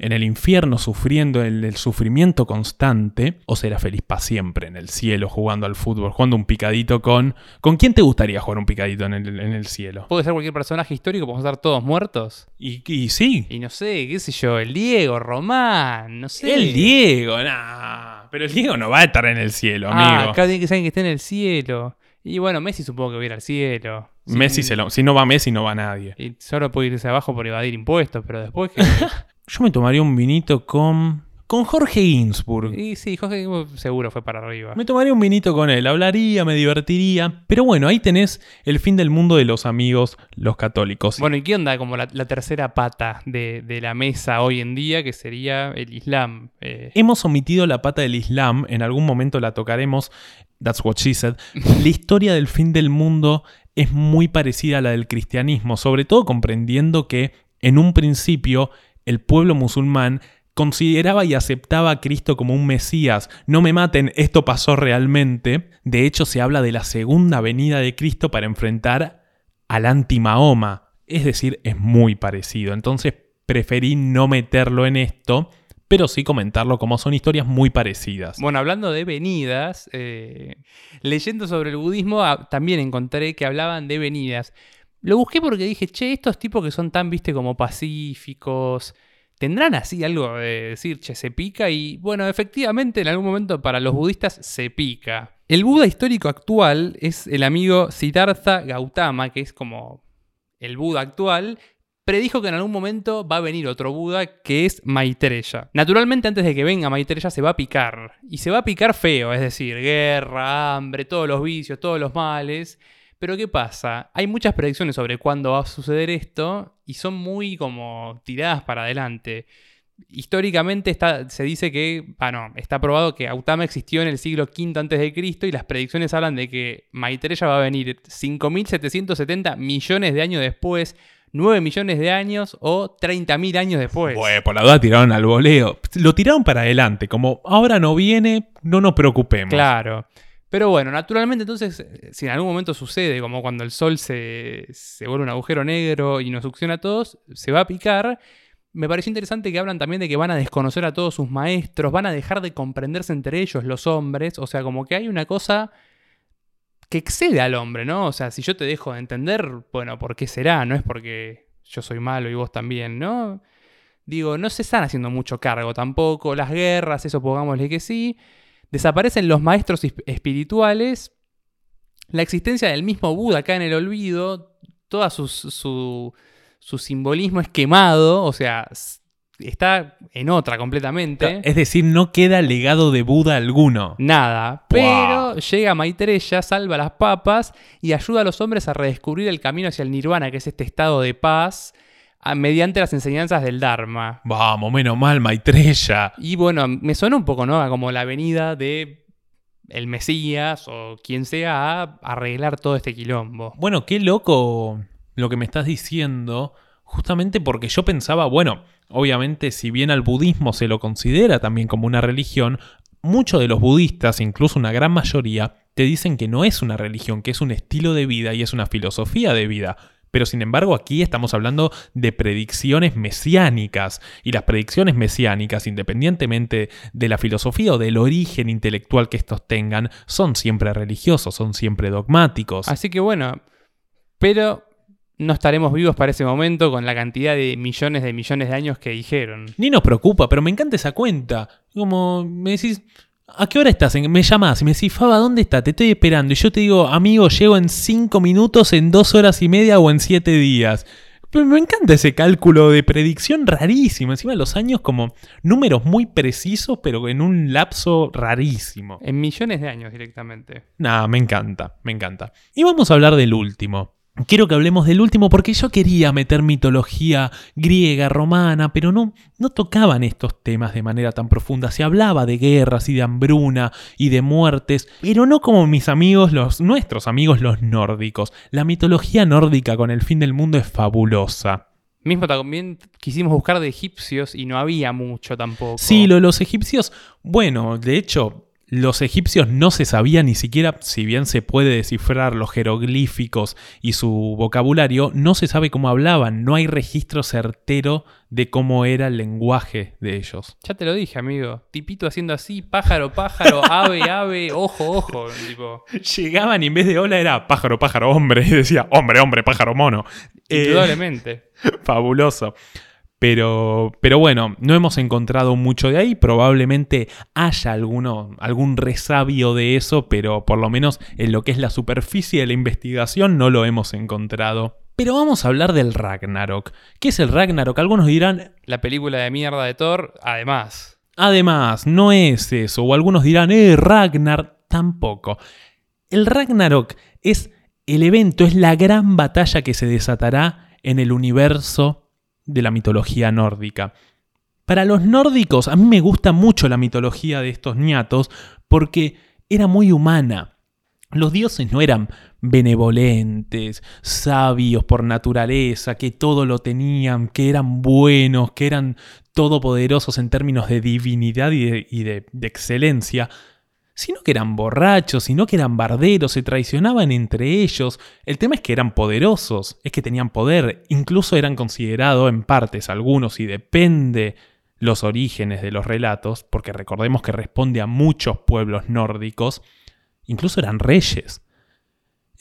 en el infierno sufriendo el, sufrimiento constante, o será feliz para siempre en el cielo jugando al fútbol, jugando un picadito con... ¿Con quién te gustaría jugar un picadito en el, cielo? Puede ser cualquier personaje histórico, podemos estar todos muertos. Y, sí. Y no sé, qué sé yo, el Diego, Román, no sé. El Diego, nah. Pero el Diego no va a estar en el cielo, ah, amigo. Ah, acá tiene que saber que esté en el cielo. Y bueno, Messi supongo que va a ir al cielo. Messi, se lo, si no va Messi, no va nadie. Y solo puede irse abajo por evadir impuestos, pero después que... Yo me tomaría un vinito con. Con Jorge Ginsburg. Y sí, Jorge seguro fue para arriba. Me tomaría un vinito con él, hablaría, me divertiría. Pero bueno, ahí tenés el fin del mundo de los amigos, los católicos. Bueno, ¿y qué onda como la, tercera pata de, la mesa hoy en día, que sería el Islam? Eh, Hemos omitido la pata del Islam, en algún momento la tocaremos. That's what she said. la historia del fin del mundo es muy parecida a la del cristianismo, sobre todo comprendiendo que en un principio el pueblo musulmán consideraba y aceptaba a Cristo como un Mesías. No me maten, esto pasó realmente. De hecho, se habla de la segunda venida de Cristo para enfrentar al anti-Mahoma. Es decir, es muy parecido. Entonces preferí no meterlo en esto, pero sí comentarlo como son historias muy parecidas. Bueno, hablando de venidas, eh, leyendo sobre el budismo ah, también encontré que hablaban de venidas. Lo busqué porque dije, che, estos tipos que son tan, viste, como pacíficos, tendrán así algo de decir, che, se pica. Y bueno, efectivamente, en algún momento para los budistas se pica. El Buda histórico actual es el amigo Siddhartha Gautama, que es como el Buda actual, predijo que en algún momento va a venir otro Buda que es Maitreya. Naturalmente antes de que venga Maitreya se va a picar. Y se va a picar feo, es decir, guerra, hambre, todos los vicios, todos los males. Pero ¿qué pasa? Hay muchas predicciones sobre cuándo va a suceder esto y son muy como tiradas para adelante. Históricamente está, se dice que, bueno, está probado que Gautama existió en el siglo V a.C. y las predicciones hablan de que Maitreya va a venir 5.770 millones de años después, 9 millones de años o 30.000 años después. Bueno, por la duda tiraron al voleo. Lo tiraron para adelante, como ahora no viene, no nos preocupemos. Claro. Pero bueno, naturalmente entonces, si en algún momento sucede, como cuando el sol se, se vuelve un agujero negro y nos succiona a todos, se va a picar. Me pareció interesante que hablan también de que van a desconocer a todos sus maestros, van a dejar de comprenderse entre ellos los hombres, o sea, como que hay una cosa que excede al hombre, ¿no? O sea, si yo te dejo de entender, bueno, ¿por qué será? No es porque yo soy malo y vos también, ¿no? Digo, no se están haciendo mucho cargo tampoco, las guerras, eso pongámosle que sí. Desaparecen los maestros espirituales, la existencia del mismo Buda acá en el olvido, todo su, su, su simbolismo es quemado, o sea, está en otra completamente. Es decir, no queda legado de Buda alguno. Nada. Pero llega Maitreya, salva las papas y ayuda a los hombres a redescubrir el camino hacia el nirvana, que es este estado de paz, mediante las enseñanzas del Dharma. Vamos, menos mal, Maitreya. Y bueno, me suena un poco, ¿no? Como la venida de el Mesías o quien sea a arreglar todo este quilombo. Bueno, qué loco lo que me estás diciendo, justamente porque yo pensaba, bueno, Obviamente, si bien al budismo se lo considera también como una religión, muchos de los budistas, incluso una gran mayoría, te dicen que no es una religión, que es un estilo de vida y es una filosofía de vida. Pero sin embargo aquí estamos hablando de predicciones mesiánicas y las predicciones mesiánicas, independientemente de la filosofía o del origen intelectual que estos tengan, son siempre religiosos, son siempre dogmáticos. Así que bueno, pero no estaremos vivos para ese momento con la cantidad de millones de millones de años que dijeron. Ni nos preocupa, pero me encanta esa cuenta. Como me decís, ¿a qué hora estás? Me llamás y me decís, Faba, ¿dónde estás? Te estoy esperando. Y yo te digo, amigo, llego en cinco minutos, en dos horas y media o en siete días. Pero me encanta ese cálculo de predicción rarísimo. Encima de los años como números muy precisos, pero en un lapso rarísimo. En millones de años directamente. Nada, me encanta, me encanta. Y vamos a hablar del último. Quiero que hablemos del último porque yo quería meter mitología griega, romana, pero no, no tocaban estos temas de manera tan profunda. Se hablaba de guerras y de hambruna y de muertes, pero no como mis amigos, los nuestros amigos los nórdicos. La mitología nórdica con el fin del mundo es fabulosa. Mismo también quisimos buscar de egipcios y no había mucho tampoco. Sí, lo de los egipcios, bueno, de hecho, los egipcios no se sabía ni siquiera, si bien se puede descifrar los jeroglíficos y su vocabulario, no se sabe cómo hablaban, no hay registro certero de cómo era el lenguaje de ellos. Ya te lo dije, amigo. Tipito haciendo así, pájaro, pájaro, ave, ave, ojo, ojo. Llegaban y en vez de hola era pájaro, pájaro, hombre. Y decía hombre, hombre, pájaro, mono. Indudablemente. fabuloso. Pero, pero bueno, no hemos encontrado mucho de ahí. Probablemente haya alguno, algún resabio de eso, pero por lo menos en lo que es la superficie de la investigación no lo hemos encontrado. Pero vamos a hablar del Ragnarok. ¿Qué es el Ragnarok? Algunos dirán... La película de mierda de Thor, además. Además, no es eso. O algunos dirán, eh, Ragnar. Tampoco. El Ragnarok es el evento, es la gran batalla que se desatará en el universo de la mitología nórdica. Para los nórdicos, a mí me gusta mucho la mitología de estos ñatos porque era muy humana. Los dioses no eran benevolentes, sabios por naturaleza, que todo lo tenían, que eran buenos, que eran todopoderosos en términos de divinidad y de, excelencia, sino que eran borrachos, sino que eran barderos, se traicionaban entre ellos. El tema es que eran poderosos, es que tenían poder, incluso eran considerados en partes algunos, y depende los orígenes de los relatos, porque recordemos que responde a muchos pueblos nórdicos, incluso eran reyes.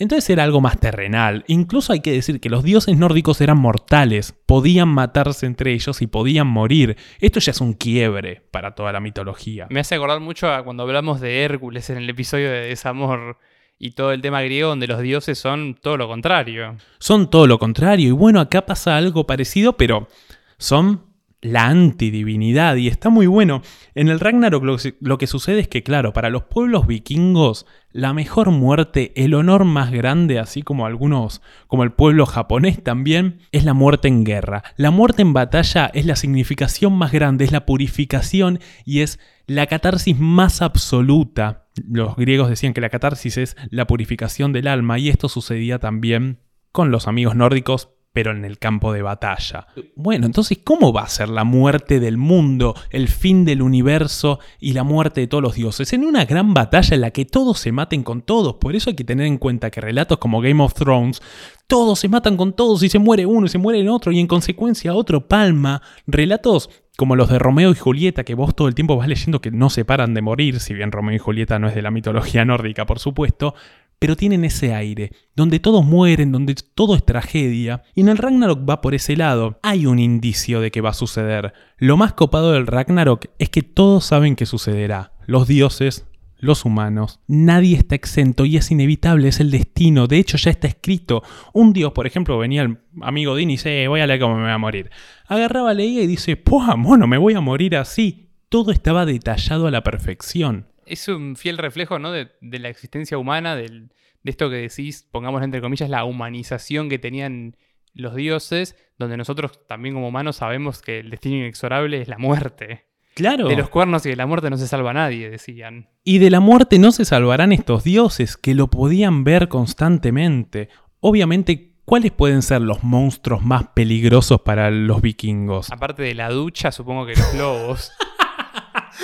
Entonces era algo más terrenal. Incluso hay que decir que los dioses nórdicos eran mortales, podían matarse entre ellos y podían morir. Esto ya es un quiebre para toda la mitología. Me hace acordar mucho a cuando hablamos de Hércules en el episodio de Desamor y todo el tema griego donde los dioses son todo lo contrario. Son todo lo contrario y bueno, acá pasa algo parecido, pero son la antidivinidad y está muy bueno. En el Ragnarok lo, que sucede es que, claro, para los pueblos vikingos, la mejor muerte, el honor más grande, así como algunos, como el pueblo japonés también, es la muerte en guerra. La muerte en batalla es la significación más grande, es la purificación y es la catarsis más absoluta. Los griegos decían que la catarsis es la purificación del alma y esto sucedía también con los amigos nórdicos, pero en el campo de batalla. Bueno, entonces, ¿cómo va a ser la muerte del mundo, el fin del universo y la muerte de todos los dioses? En una gran batalla en la que todos se maten con todos. Por eso hay que tener en cuenta que relatos como Game of Thrones, todos se matan con todos y se muere uno y se muere el otro y en consecuencia otro palma. Relatos como los de Romeo y Julieta, que vos todo el tiempo vas leyendo que no se paran de morir, si bien Romeo y Julieta no es de la mitología nórdica, por supuesto, pero tienen ese aire, donde todos mueren, donde todo es tragedia, y en el Ragnarok va por ese lado. Hay un indicio de que va a suceder. Lo más copado del Ragnarok es que todos saben que sucederá. Los dioses, los humanos, nadie está exento y es inevitable, es el destino, de hecho ya está escrito. Un dios, por ejemplo, venía el amigo Din y dice, eh, voy a leer cómo me voy a morir. Agarraba, leía y dice, ¡puah, mono, me voy a morir así! Todo estaba detallado a la perfección es un fiel reflejo ¿no? de, la existencia humana, de esto que decís, pongamos entre comillas, la humanización que tenían los dioses, donde nosotros también como humanos sabemos que el destino inexorable es la muerte. Claro. De los cuernos y de la muerte no se salva nadie, decían. Y de la muerte no se salvarán estos dioses, que lo podían ver constantemente. Obviamente, ¿cuáles pueden ser los monstruos más peligrosos para los vikingos? Aparte de la ducha, supongo que los lobos.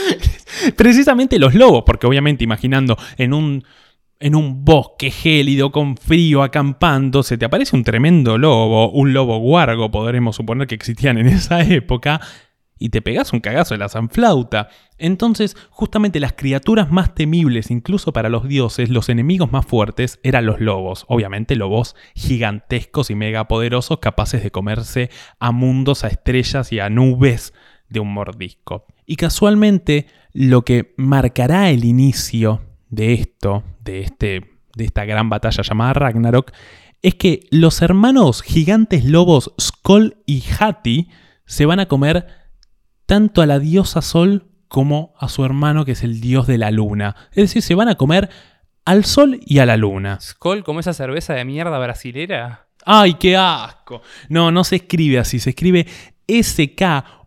Precisamente los lobos, porque obviamente imaginando en un, en un bosque gélido con frío acampando, se te aparece un tremendo lobo, un lobo guargo, podremos suponer que existían en esa época, y te pegas un cagazo de la sanflauta. Entonces, justamente las criaturas más temibles, incluso para los dioses, los enemigos más fuertes, eran los lobos. Obviamente lobos gigantescos y megapoderosos capaces de comerse a mundos, a estrellas y a nubes de un mordisco. Y casualmente lo que marcará el inicio de esto, de, este, de esta gran batalla llamada Ragnarok, es que los hermanos gigantes lobos Skoll y Hati se van a comer tanto a la diosa Sol como a su hermano que es el dios de la luna. Es decir, se van a comer al sol y a la luna. ¿Skoll como esa cerveza de mierda brasilera? ¡Ay, qué asco! No, no se escribe así, se escribe SK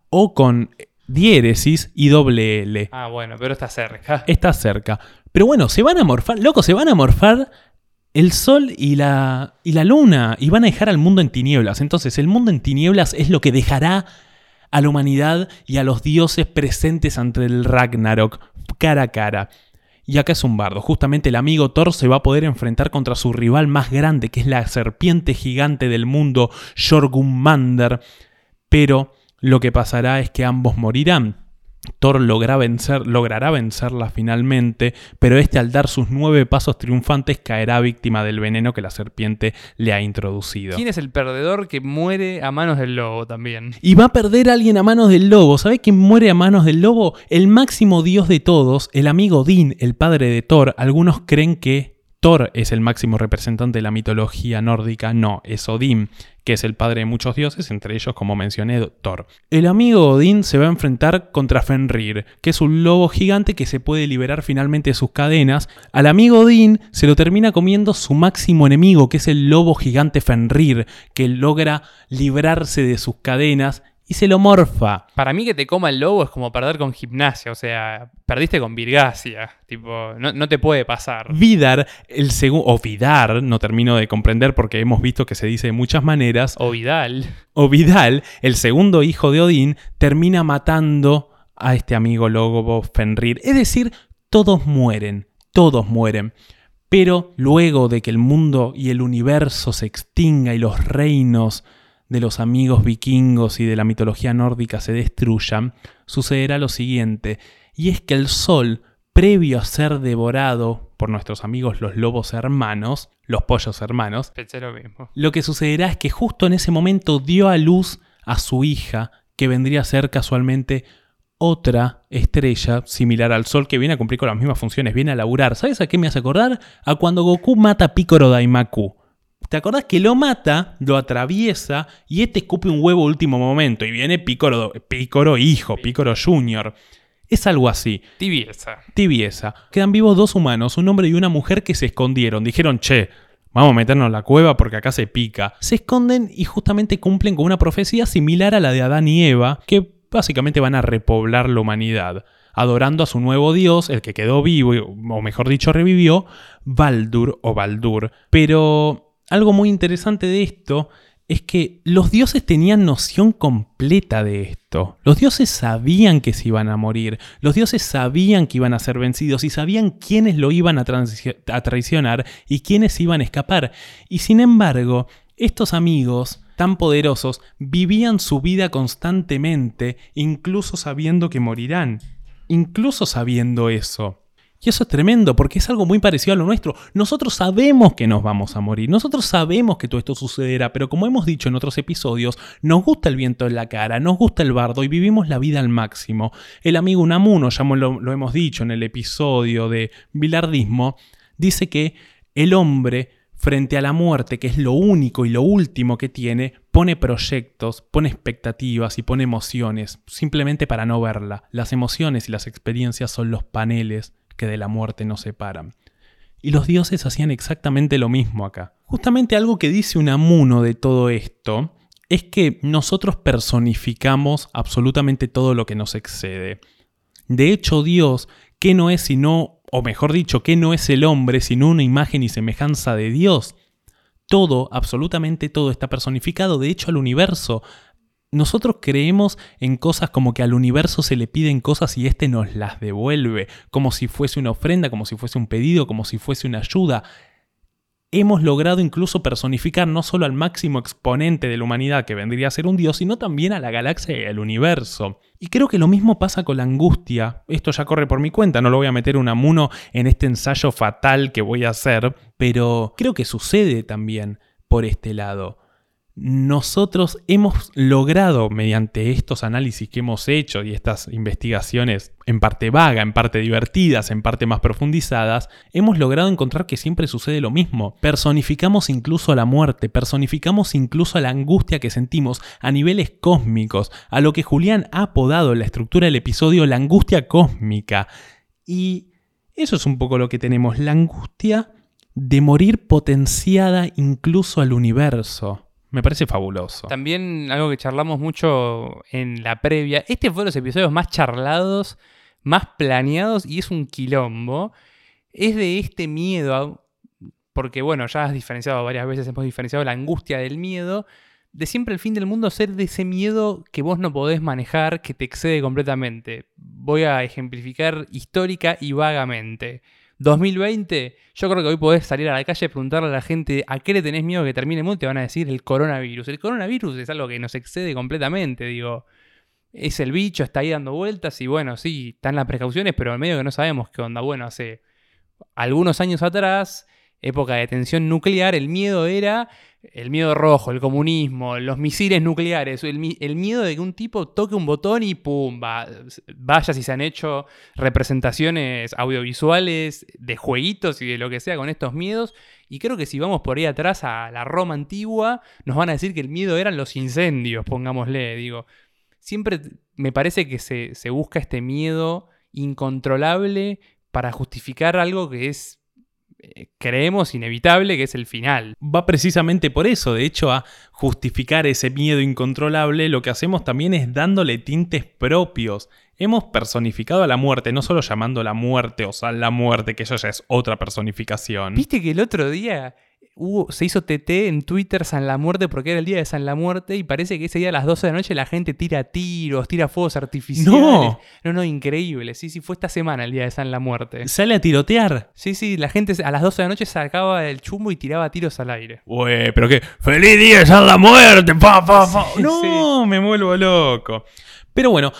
o con diéresis y doble L. Ah, bueno, pero está cerca. Está cerca. Pero bueno, se van a morfar, loco, se van a morfar el sol y la, y la luna y van a dejar al mundo en tinieblas. Entonces, el mundo en tinieblas es lo que dejará a la humanidad y a los dioses presentes ante el Ragnarok cara a cara. Y acá es un bardo. Justamente el amigo Thor se va a poder enfrentar contra su rival más grande, que es la serpiente gigante del mundo, Jorgunmander. Pero lo que pasará es que ambos morirán. Thor vencer, logrará vencerla finalmente, pero este al dar sus nueve pasos triunfantes caerá víctima del veneno que la serpiente le ha introducido. ¿Quién es el perdedor que muere a manos del lobo también? Y va a perder a alguien a manos del lobo. ¿Sabe quién muere a manos del lobo? El máximo dios de todos, el amigo Din, el padre de Thor. Algunos creen que Thor es el máximo representante de la mitología nórdica, no, es Odín, que es el padre de muchos dioses, entre ellos, como mencioné, Thor. El amigo Odín se va a enfrentar contra Fenrir, que es un lobo gigante que se puede liberar finalmente de sus cadenas. Al amigo Odín se lo termina comiendo su máximo enemigo, que es el lobo gigante Fenrir, que logra librarse de sus cadenas y se lo morfa. Para mí que te coma el lobo es como perder con gimnasia, o sea, perdiste con Virgasia, tipo, no, te puede pasar. Vidar, el segundo, o Vidar, no termino de comprender porque hemos visto que se dice de muchas maneras. O Vidal. O Vidal, el segundo hijo de Odín, termina matando a este amigo lobo Fenrir. Es decir, todos mueren, todos mueren. Pero luego de que el mundo y el universo se extinga y los reinos de los amigos vikingos y de la mitología nórdica se destruyan, sucederá lo siguiente, y es que el sol, previo a ser devorado por nuestros amigos los lobos hermanos, los pollos hermanos, Pensé lo mismo. lo que sucederá es que justo en ese momento dio a luz a su hija, que vendría a ser casualmente otra estrella similar al Sol que viene a cumplir con las mismas funciones, viene a laburar. ¿Sabes a qué me hace acordar? A cuando Goku mata a Picoro Daimaku. ¿Te acordás que lo mata, lo atraviesa y este escupe un huevo último momento y viene Picoro, Picoro hijo, Picoro Junior? Es algo así. Tibieza. Tibieza. Quedan vivos dos humanos, un hombre y una mujer que se escondieron. Dijeron, che, vamos a meternos en la cueva porque acá se pica. Se esconden y justamente cumplen con una profecía similar a la de Adán y Eva, que básicamente van a repoblar la humanidad, adorando a su nuevo dios, el que quedó vivo, o mejor dicho, revivió, Baldur o Baldur. Pero algo muy interesante de esto es que los dioses tenían noción completa de esto. Los dioses sabían que se iban a morir, los dioses sabían que iban a ser vencidos y sabían quiénes lo iban a, traicionar y quiénes iban a escapar. Y sin embargo, estos amigos tan poderosos vivían su vida constantemente, incluso sabiendo que morirán. Incluso sabiendo eso. Y eso es tremendo porque es algo muy parecido a lo nuestro. Nosotros sabemos que nos vamos a morir, nosotros sabemos que todo esto sucederá, pero como hemos dicho en otros episodios, nos gusta el viento en la cara, nos gusta el bardo y vivimos la vida al máximo. El amigo Unamuno, ya lo, lo hemos dicho en el episodio de Bilardismo, dice que el hombre frente a la muerte, que es lo único y lo último que tiene, pone proyectos, pone expectativas y pone emociones, simplemente para no verla. Las emociones y las experiencias son los paneles que de la muerte nos separan. Y los dioses hacían exactamente lo mismo acá. Justamente algo que dice un amuno de todo esto es que nosotros personificamos absolutamente todo lo que nos excede. De hecho, Dios, ¿qué no es sino o mejor dicho, que no es el hombre sino una imagen y semejanza de Dios. Todo, absolutamente todo está personificado, de hecho al universo. Nosotros creemos en cosas como que al universo se le piden cosas y éste nos las devuelve, como si fuese una ofrenda, como si fuese un pedido, como si fuese una ayuda hemos logrado incluso personificar no solo al máximo exponente de la humanidad que vendría a ser un dios, sino también a la galaxia y al universo. Y creo que lo mismo pasa con la angustia. Esto ya corre por mi cuenta, no lo voy a meter un amuno en este ensayo fatal que voy a hacer, pero creo que sucede también por este lado nosotros hemos logrado, mediante estos análisis que hemos hecho y estas investigaciones en parte vaga, en parte divertidas, en parte más profundizadas, hemos logrado encontrar que siempre sucede lo mismo. Personificamos incluso la muerte, personificamos incluso la angustia que sentimos a niveles cósmicos, a lo que Julián ha apodado en la estructura del episodio la angustia cósmica. Y eso es un poco lo que tenemos, la angustia de morir potenciada incluso al universo. Me parece fabuloso. También algo que charlamos mucho en la previa. Este fue los episodios más charlados, más planeados y es un quilombo. Es de este miedo, porque bueno, ya has diferenciado varias veces, hemos diferenciado la angustia del miedo, de siempre el fin del mundo ser de ese miedo que vos no podés manejar, que te excede completamente. Voy a ejemplificar histórica y vagamente. 2020, yo creo que hoy podés salir a la calle y preguntarle a la gente a qué le tenés miedo que termine el mundo te van a decir el coronavirus. El coronavirus es algo que nos excede completamente, digo. Es el bicho, está ahí dando vueltas y bueno, sí, están las precauciones, pero en medio que no sabemos qué onda. Bueno, hace algunos años atrás, época de tensión nuclear, el miedo era el miedo rojo, el comunismo, los misiles nucleares, el, miedo de que un tipo toque un botón y pum, vaya si se han hecho representaciones audiovisuales de jueguitos y de lo que sea con estos miedos. Y creo que si vamos por ahí atrás a la Roma antigua, nos van a decir que el miedo eran los incendios, pongámosle, digo. Siempre me parece que se, busca este miedo incontrolable para justificar algo que es creemos inevitable que es el final. Va precisamente por eso, de hecho, a justificar ese miedo incontrolable, lo que hacemos también es dándole tintes propios. Hemos personificado a la muerte, no solo llamando la muerte o sal la muerte, que eso ya es otra personificación. Viste que el otro día hubo, se hizo TT en Twitter San la Muerte porque era el día de San la Muerte y parece que ese día a las 12 de la noche la gente tira tiros, tira fuegos artificiales. No. no, no, increíble. Sí, sí, fue esta semana el día de San la Muerte. Sale a tirotear. Sí, sí, la gente a las 12 de la noche sacaba el chumbo y tiraba tiros al aire. Ué, pero qué. ¡Feliz día de San la Muerte! Pa, pa, pa. Sí, no, me vuelvo loco. Pero bueno,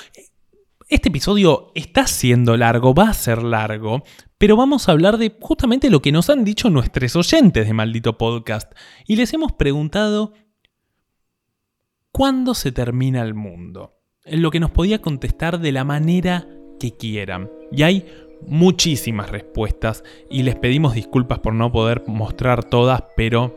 este episodio está siendo largo, va a ser largo, pero vamos a hablar de justamente lo que nos han dicho nuestros oyentes de Maldito Podcast. Y les hemos preguntado, ¿cuándo se termina el mundo? Lo que nos podía contestar de la manera que quieran. Y hay muchísimas respuestas y les pedimos disculpas por no poder mostrar todas, pero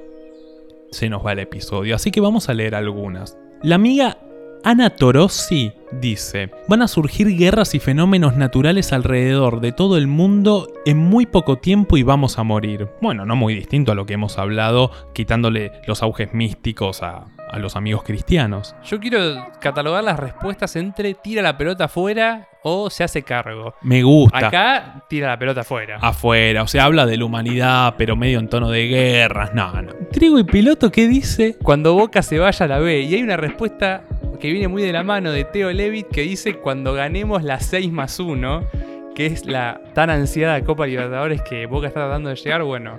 se nos va el episodio. Así que vamos a leer algunas. La amiga Ana Torossi dice, van a surgir guerras y fenómenos naturales alrededor de todo el mundo en muy poco tiempo y vamos a morir. Bueno, no muy distinto a lo que hemos hablado, quitándole los auges místicos a, a los amigos cristianos. Yo quiero catalogar las respuestas entre tira la pelota afuera o se hace cargo. Me gusta. Acá tira la pelota afuera. Afuera, o sea, habla de la humanidad, pero medio en tono de guerras. No, no. Trigo y piloto, ¿qué dice? Cuando Boca se vaya la B. Y hay una respuesta que viene muy de la mano de Teo Levitt que dice cuando ganemos la 6 más 1, que es la tan ansiada Copa Libertadores que Boca está tratando de llegar. Bueno,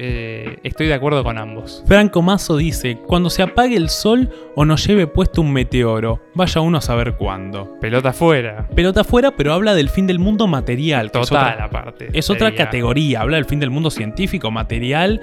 eh, estoy de acuerdo con ambos. Franco Mazo dice, cuando se apague el sol o nos lleve puesto un meteoro, vaya uno a saber cuándo. Pelota afuera. Pelota afuera, pero habla del fin del mundo material. que es Total, otra- aparte. Es otra categoría, habla del fin del mundo científico, material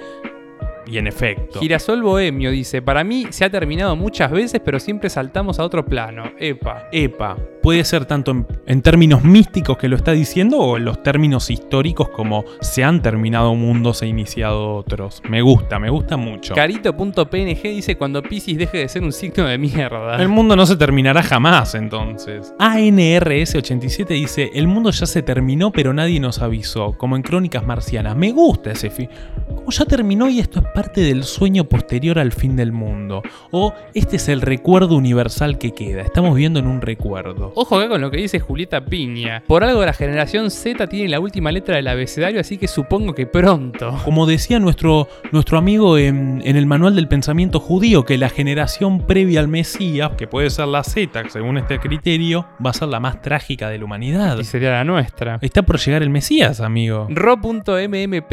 y en efecto. Girasol Bohemio dice, para mí se ha terminado muchas veces, pero siempre saltamos a otro plano. Epa. Epa, puede ser tanto en, en términos místicos que lo está diciendo o en los términos históricos como se han terminado mundos e iniciado otros. Me gusta, me gusta mucho. Carito.png dice, cuando Pisces deje de ser un signo de mierda. El mundo no se terminará jamás entonces. ANRS87 dice, el mundo ya se terminó pero nadie nos avisó, como en Crónicas Marcianas. Me gusta ese fin. Como ya terminó y esto es parte del sueño posterior al fin del mundo. O este es el recuerdo universal que queda. Estamos viendo en un recuerdo. Ojo acá con lo que dice Julieta Piña. Por algo la generación Z tiene la última letra del abecedario, así que supongo que pronto. Como decía nuestro, nuestro amigo en, en el manual del pensamiento judío, que la generación previa al Mesías, que puede ser la Z, según este criterio, va a ser la más trágica de la humanidad. Y sería la nuestra. Está por llegar el Mesías, amigo. Ro.mmp.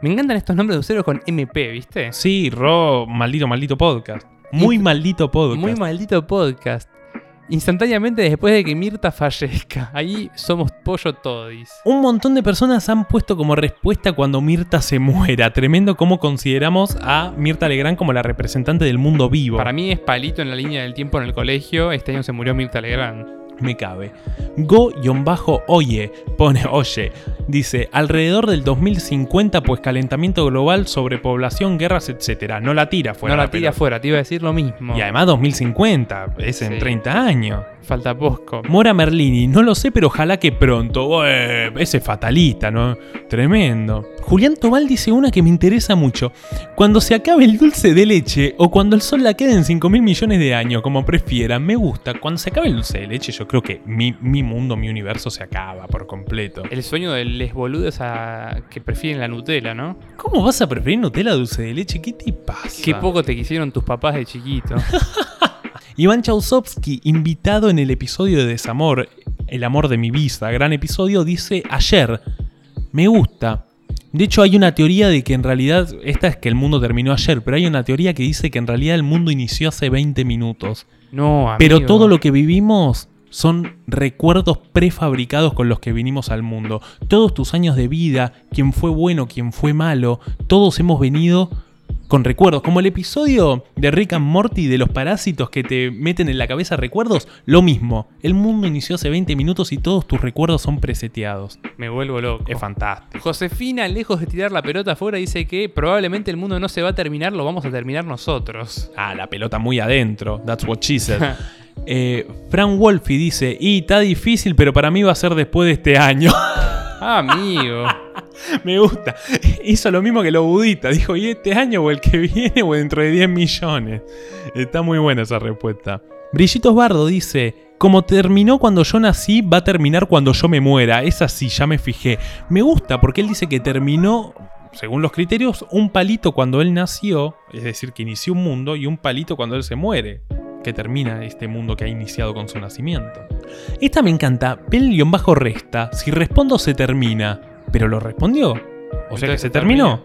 Me encantan estos nombres de usuarios con MP, ¿viste? Sí, Ro, maldito, maldito podcast. Muy maldito podcast. Muy maldito podcast. Instantáneamente después de que Mirta fallezca. Ahí somos pollo todis. Un montón de personas han puesto como respuesta cuando Mirta se muera. Tremendo cómo consideramos a Mirta Legrand como la representante del mundo vivo. Para mí es palito en la línea del tiempo en el colegio. Este año se murió Mirta Legrand. Me cabe. Go-oye pone oye. Dice, alrededor del 2050, pues calentamiento global, sobrepoblación, guerras, etc. No la tira fuera. no la tira afuera, te iba a decir lo mismo. Y además 2050, es en Sí. 30 años. Falta poco. Mora Merlini, no lo sé, pero ojalá que pronto. Ué, ese fatalista, ¿no? Tremendo. Julián Tobal dice una que me interesa mucho. Cuando se acabe el dulce de leche o cuando el sol la quede en 5 mil millones de años, como prefieran, me gusta. Cuando se acabe el dulce de leche, yo creo que mi, mi mundo, mi universo se acaba por completo. El sueño de les boludos a... que prefieren la Nutella, ¿no? ¿Cómo vas a preferir Nutella a dulce de leche? ¿Qué te pasa? Qué poco te quisieron tus papás de chiquito. Iván Chausovsky, invitado en el episodio de Desamor, El amor de mi vista, gran episodio, dice ayer, me gusta. De hecho hay una teoría de que en realidad, esta es que el mundo terminó ayer, pero hay una teoría que dice que en realidad el mundo inició hace 20 minutos. No, amigo. Pero todo lo que vivimos son recuerdos prefabricados con los que vinimos al mundo. Todos tus años de vida, quién fue bueno, quién fue malo, todos hemos venido con recuerdos. Como el episodio de Rick and Morty de los parásitos que te meten en la cabeza recuerdos, lo mismo. El mundo inició hace 20 minutos y todos tus recuerdos son preseteados. Me vuelvo loco. Es fantástico. Josefina, lejos de tirar la pelota afuera, dice que probablemente el mundo no se va a terminar, lo vamos a terminar nosotros. Ah, la pelota muy adentro. That's what she said. Eh, Fran Wolfi dice, y está difícil, pero para mí va a ser después de este año. Ah, amigo. Me gusta. Hizo lo mismo que los budistas. Dijo, ¿y este año o el que viene o dentro de 10 millones? Está muy buena esa respuesta. Brillitos Bardo dice, como terminó cuando yo nací, va a terminar cuando yo me muera. Es así, ya me fijé. Me gusta porque él dice que terminó según los criterios, un palito cuando él nació, es decir, que inició un mundo, y un palito cuando él se muere, que termina este mundo que ha iniciado con su nacimiento. Esta me encanta, Pel-resta, si respondo se termina, pero lo respondió. O sea que se terminó.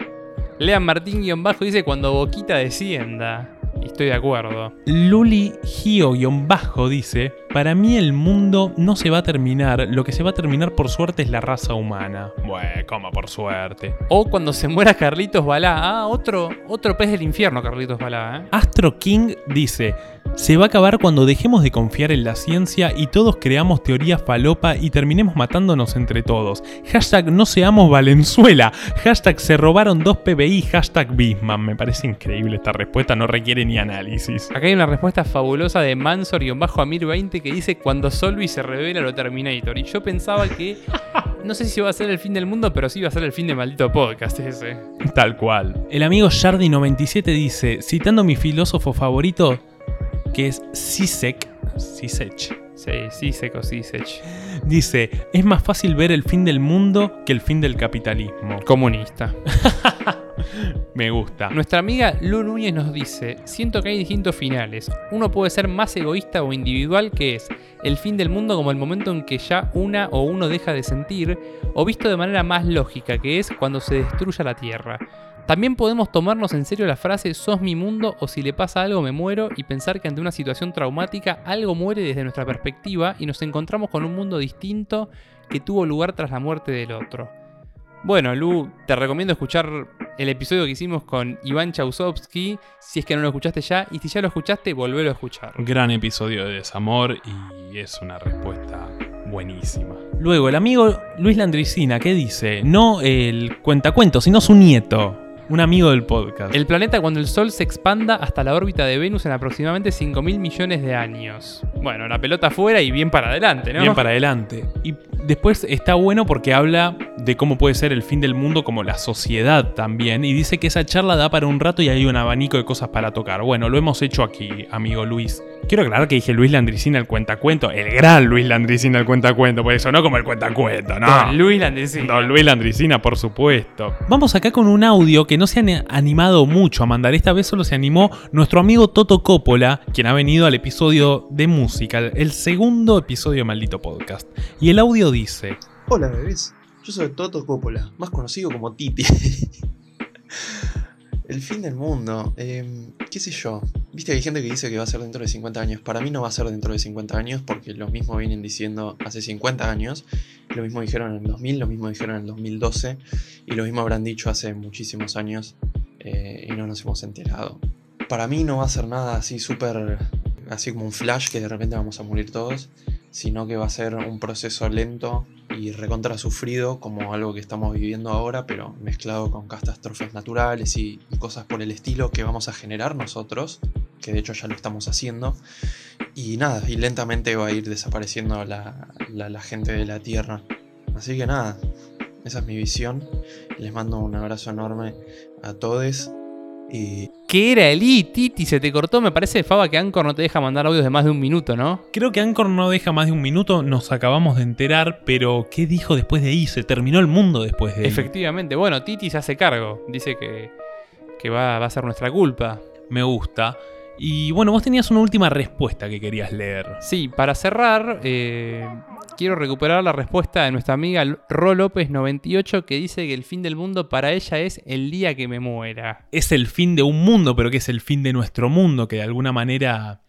Lean Martín-Bajo dice cuando Boquita descienda. Y estoy de acuerdo. Luli Gio-Bajo dice, para mí el mundo no se va a terminar, lo que se va a terminar por suerte es la raza humana. Bueno, como por suerte. O cuando se muera Carlitos Balá. Ah, otro, otro pez del infierno, Carlitos Balá. ¿eh? Astro King dice, se va a acabar cuando dejemos de confiar en la ciencia y todos creamos teorías falopa y terminemos matándonos entre todos. Hashtag no seamos Valenzuela. Hashtag se robaron dos PBI. Hashtag Bisman. Me parece increíble esta respuesta, no requiere ni análisis. Acá hay una respuesta fabulosa de Mansor-Amir20 que dice cuando Solvi se revela lo Terminator. Y yo pensaba que, no sé si va a ser el fin del mundo, pero sí va a ser el fin de maldito podcast ese. Tal cual. El amigo Shardy97 dice, citando mi filósofo favorito, que es Sisek, Sisek, Sí, sí, seco, sí, sech. dice, es más fácil ver el fin del mundo que el fin del capitalismo. Comunista. Me gusta. Nuestra amiga Lu Núñez nos dice, siento que hay distintos finales. Uno puede ser más egoísta o individual, que es el fin del mundo como el momento en que ya una o uno deja de sentir, o visto de manera más lógica, que es cuando se destruya la Tierra. También podemos tomarnos en serio la frase sos mi mundo o si le pasa algo me muero y pensar que ante una situación traumática algo muere desde nuestra perspectiva y nos encontramos con un mundo distinto que tuvo lugar tras la muerte del otro. Bueno, Lu, te recomiendo escuchar el episodio que hicimos con Iván Chausovsky, si es que no lo escuchaste ya, y si ya lo escuchaste, volvelo a escuchar. Gran episodio de desamor y es una respuesta buenísima. Luego, el amigo Luis Landricina, ¿qué dice? No el cuentacuento, sino su nieto. Un amigo del podcast. El planeta cuando el Sol se expanda hasta la órbita de Venus en aproximadamente 5 mil millones de años. Bueno, la pelota afuera y bien para adelante, ¿no? Bien para adelante. Y después está bueno porque habla de cómo puede ser el fin del mundo como la sociedad también. Y dice que esa charla da para un rato y hay un abanico de cosas para tocar. Bueno, lo hemos hecho aquí, amigo Luis. Quiero aclarar que dije Luis Landricina el cuentacuento. El gran Luis Landricina el cuentacuento. Por eso no como el cuentacuento, no. Don Luis Landesini. Don Luis Landricina, por supuesto. Vamos acá con un audio que no se han animado mucho a mandar. Esta vez solo se animó nuestro amigo Toto Coppola, quien ha venido al episodio de música, el segundo episodio de Maldito Podcast. Y el audio dice: Hola bebés, yo soy Toto Coppola, más conocido como Titi. El fin del mundo, eh, qué sé yo. Viste que hay gente que dice que va a ser dentro de 50 años. Para mí no va a ser dentro de 50 años porque lo mismo vienen diciendo hace 50 años. Lo mismo dijeron en el 2000, lo mismo dijeron en el 2012 y lo mismo habrán dicho hace muchísimos años eh, y no nos hemos enterado. Para mí no va a ser nada así súper, así como un flash que de repente vamos a morir todos, sino que va a ser un proceso lento y recontra sufrido como algo que estamos viviendo ahora, pero mezclado con catástrofes naturales y, cosas por el estilo que vamos a generar nosotros, que de hecho ya lo estamos haciendo. Y nada, y lentamente va a ir desapareciendo la, la, la gente de la Tierra. Así que nada, esa es mi visión. Les mando un abrazo enorme a todos. Y ¿Qué era el I, Titi? Se te cortó, me parece, Faba, que Anchor no te deja mandar audios de más de un minuto, ¿no? Creo que Anchor no deja más de un minuto, nos acabamos de enterar, pero ¿qué dijo después de ahí? Se terminó el mundo después de ahí. Efectivamente, bueno, Titi se hace cargo. Dice que, que va, va a ser nuestra culpa. Me gusta. Y bueno, vos tenías una última respuesta que querías leer. Sí, para cerrar, eh, quiero recuperar la respuesta de nuestra amiga Ro López98 que dice que el fin del mundo para ella es el día que me muera. Es el fin de un mundo, pero que es el fin de nuestro mundo, que de alguna manera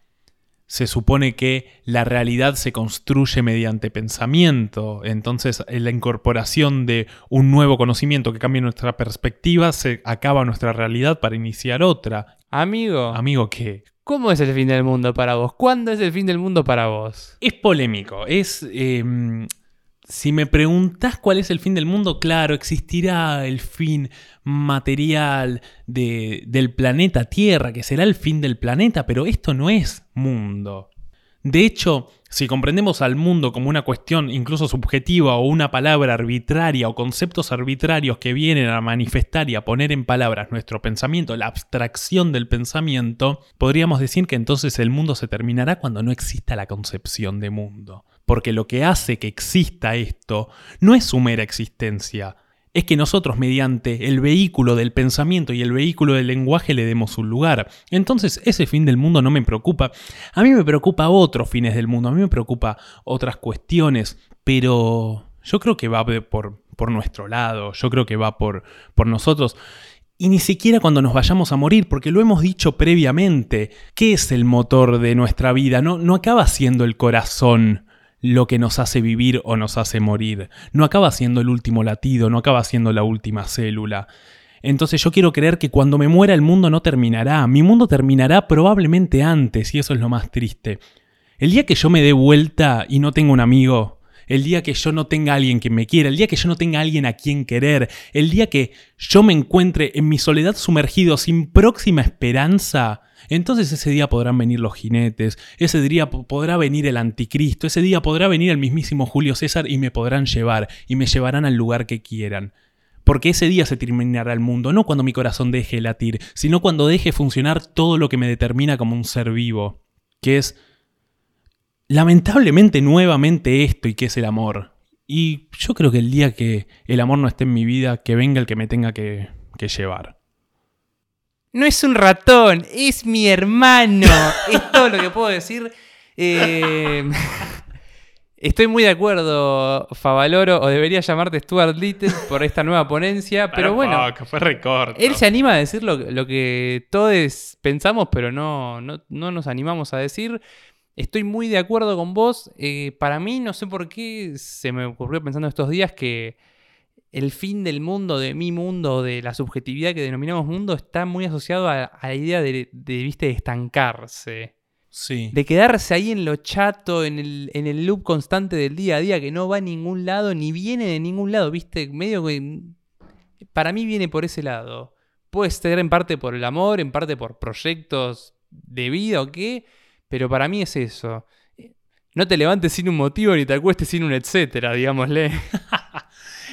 se supone que la realidad se construye mediante pensamiento. Entonces, en la incorporación de un nuevo conocimiento que cambie nuestra perspectiva, se acaba nuestra realidad para iniciar otra. Amigo, Amigo, ¿qué? ¿cómo es el fin del mundo para vos? ¿Cuándo es el fin del mundo para vos? Es polémico. Es. eh, si me preguntás cuál es el fin del mundo, claro, existirá el fin material de- del planeta Tierra, que será el fin del planeta, pero esto no es mundo. De hecho, si comprendemos al mundo como una cuestión incluso subjetiva o una palabra arbitraria o conceptos arbitrarios que vienen a manifestar y a poner en palabras nuestro pensamiento, la abstracción del pensamiento, podríamos decir que entonces el mundo se terminará cuando no exista la concepción de mundo. Porque lo que hace que exista esto no es su mera existencia, es que nosotros mediante el vehículo del pensamiento y el vehículo del lenguaje le demos un lugar. Entonces ese fin del mundo no me preocupa. A mí me preocupa otros fines del mundo, a mí me preocupa otras cuestiones, pero yo creo que va por, por nuestro lado, yo creo que va por, por nosotros. Y ni siquiera cuando nos vayamos a morir, porque lo hemos dicho previamente. ¿Qué es el motor de nuestra vida? No, no acaba siendo el corazón lo que nos hace vivir o nos hace morir. No acaba siendo el último latido, no acaba siendo la última célula. Entonces yo quiero creer que cuando me muera el mundo no terminará, mi mundo terminará probablemente antes, y eso es lo más triste. El día que yo me dé vuelta y no tengo un amigo, el día que yo no tenga alguien que me quiera, el día que yo no tenga alguien a quien querer, el día que yo me encuentre en mi soledad sumergido sin próxima esperanza, entonces ese día podrán venir los jinetes, ese día podrá venir el anticristo, ese día podrá venir el mismísimo Julio César y me podrán llevar, y me llevarán al lugar que quieran. Porque ese día se terminará el mundo, no cuando mi corazón deje latir, sino cuando deje funcionar todo lo que me determina como un ser vivo, que es lamentablemente nuevamente esto y que es el amor. Y yo creo que el día que el amor no esté en mi vida, que venga el que me tenga que, que llevar. No es un ratón, es mi hermano. es todo lo que puedo decir. Eh, estoy muy de acuerdo, Favaloro, o debería llamarte Stuart Little por esta nueva ponencia, pero bueno. fue recorto. Él se anima a decir lo, que todos pensamos, pero no, no, nos animamos a decir. Estoy muy de acuerdo con vos. Eh, para mí, no sé por qué se me ocurrió pensando estos días que el fin del mundo, de mi mundo, de la subjetividad que denominamos mundo, está muy asociado a, la idea de, ¿viste? de estancarse. Sí. De quedarse ahí en lo chato, en el, en el loop constante del día a día, que no va a ningún lado, ni viene de ningún lado, ¿viste? Medio que. Para mí viene por ese lado. Puede ser en parte por el amor, en parte por proyectos de vida o qué, pero para mí es eso. No te levantes sin un motivo ni te acuestes sin un etcétera, digámosle.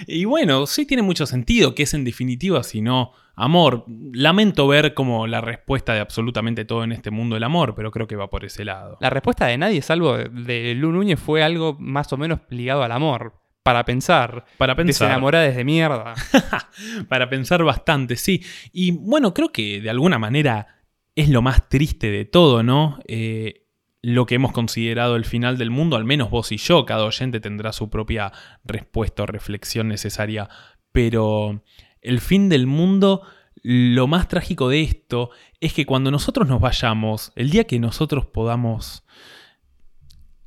Y bueno, sí tiene mucho sentido, que es en definitiva, si no, amor. Lamento ver como la respuesta de absolutamente todo en este mundo el amor, pero creo que va por ese lado. La respuesta de nadie, salvo de Lu Núñez, fue algo más o menos ligado al amor. Para pensar. Para pensar. Desenamorades de mierda. Para pensar bastante, sí. Y bueno, creo que de alguna manera es lo más triste de todo, ¿no? Eh, lo que hemos considerado el final del mundo, al menos vos y yo, cada oyente tendrá su propia respuesta o reflexión necesaria, pero el fin del mundo, lo más trágico de esto es que cuando nosotros nos vayamos, el día que nosotros podamos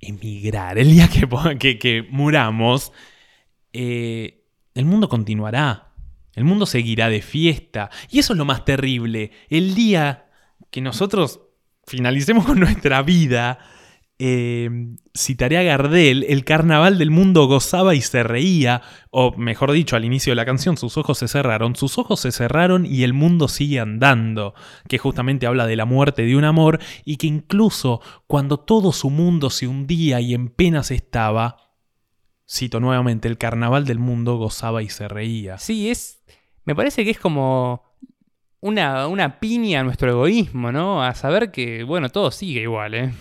emigrar, el día que, que, muramos, eh, el mundo continuará, el mundo seguirá de fiesta, y eso es lo más terrible, el día que nosotros finalicemos con nuestra vida, eh, citaré a Gardel, el carnaval del mundo gozaba y se reía, o mejor dicho, al inicio de la canción, sus ojos se cerraron, sus ojos se cerraron y el mundo sigue andando, que justamente habla de la muerte de un amor y que incluso cuando todo su mundo se hundía y en penas estaba, cito nuevamente, el carnaval del mundo gozaba y se reía. Sí, es, me parece que es como una, piña a nuestro egoísmo, ¿no? A saber que, bueno, todo sigue igual, ¿eh?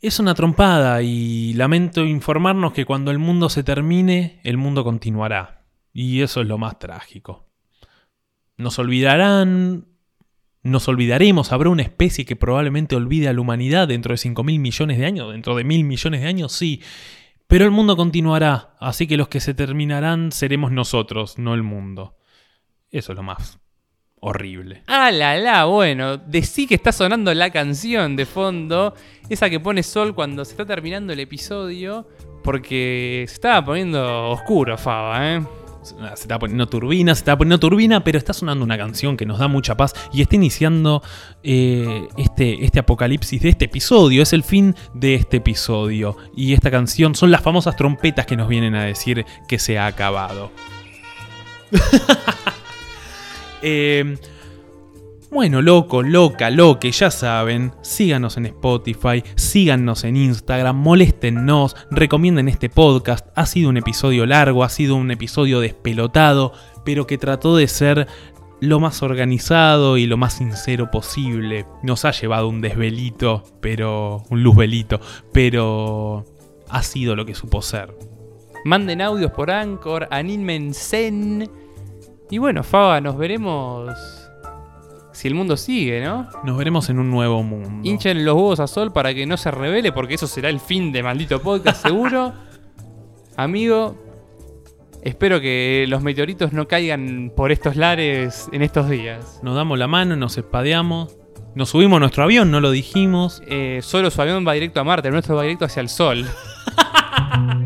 Es una trompada y lamento informarnos que cuando el mundo se termine, el mundo continuará. Y eso es lo más trágico. Nos olvidarán, nos olvidaremos, habrá una especie que probablemente olvide a la humanidad dentro de 5 mil millones de años, dentro de mil millones de años, sí. Pero el mundo continuará, así que los que se terminarán seremos nosotros, no el mundo. Eso es lo más horrible. Ah, la, la, bueno, decí que está sonando la canción de fondo, esa que pone Sol cuando se está terminando el episodio, porque se estaba poniendo oscuro, Faba, ¿eh? Se está poniendo turbina, se está poniendo turbina, pero está sonando una canción que nos da mucha paz y está iniciando eh, este, este apocalipsis de este episodio. Es el fin de este episodio. Y esta canción son las famosas trompetas que nos vienen a decir que se ha acabado. Eh, bueno, loco, loca, loque, ya saben, síganos en Spotify, síganos en Instagram, moléstennos, recomienden este podcast. Ha sido un episodio largo, ha sido un episodio despelotado, pero que trató de ser lo más organizado y lo más sincero posible. Nos ha llevado un desvelito, pero. un luzvelito, pero. ha sido lo que supo ser. Manden audios por Anchor, anímense Y bueno, Faba, nos veremos si el mundo sigue, ¿no? Nos veremos en un nuevo mundo. Hinchen los huevos a Sol para que no se revele, porque eso será el fin de maldito podcast, seguro. Amigo, espero que los meteoritos no caigan por estos lares en estos días. Nos damos la mano, nos espadeamos. Nos subimos a nuestro avión, no lo dijimos. Eh, solo su avión va directo a Marte, el nuestro va directo hacia el Sol.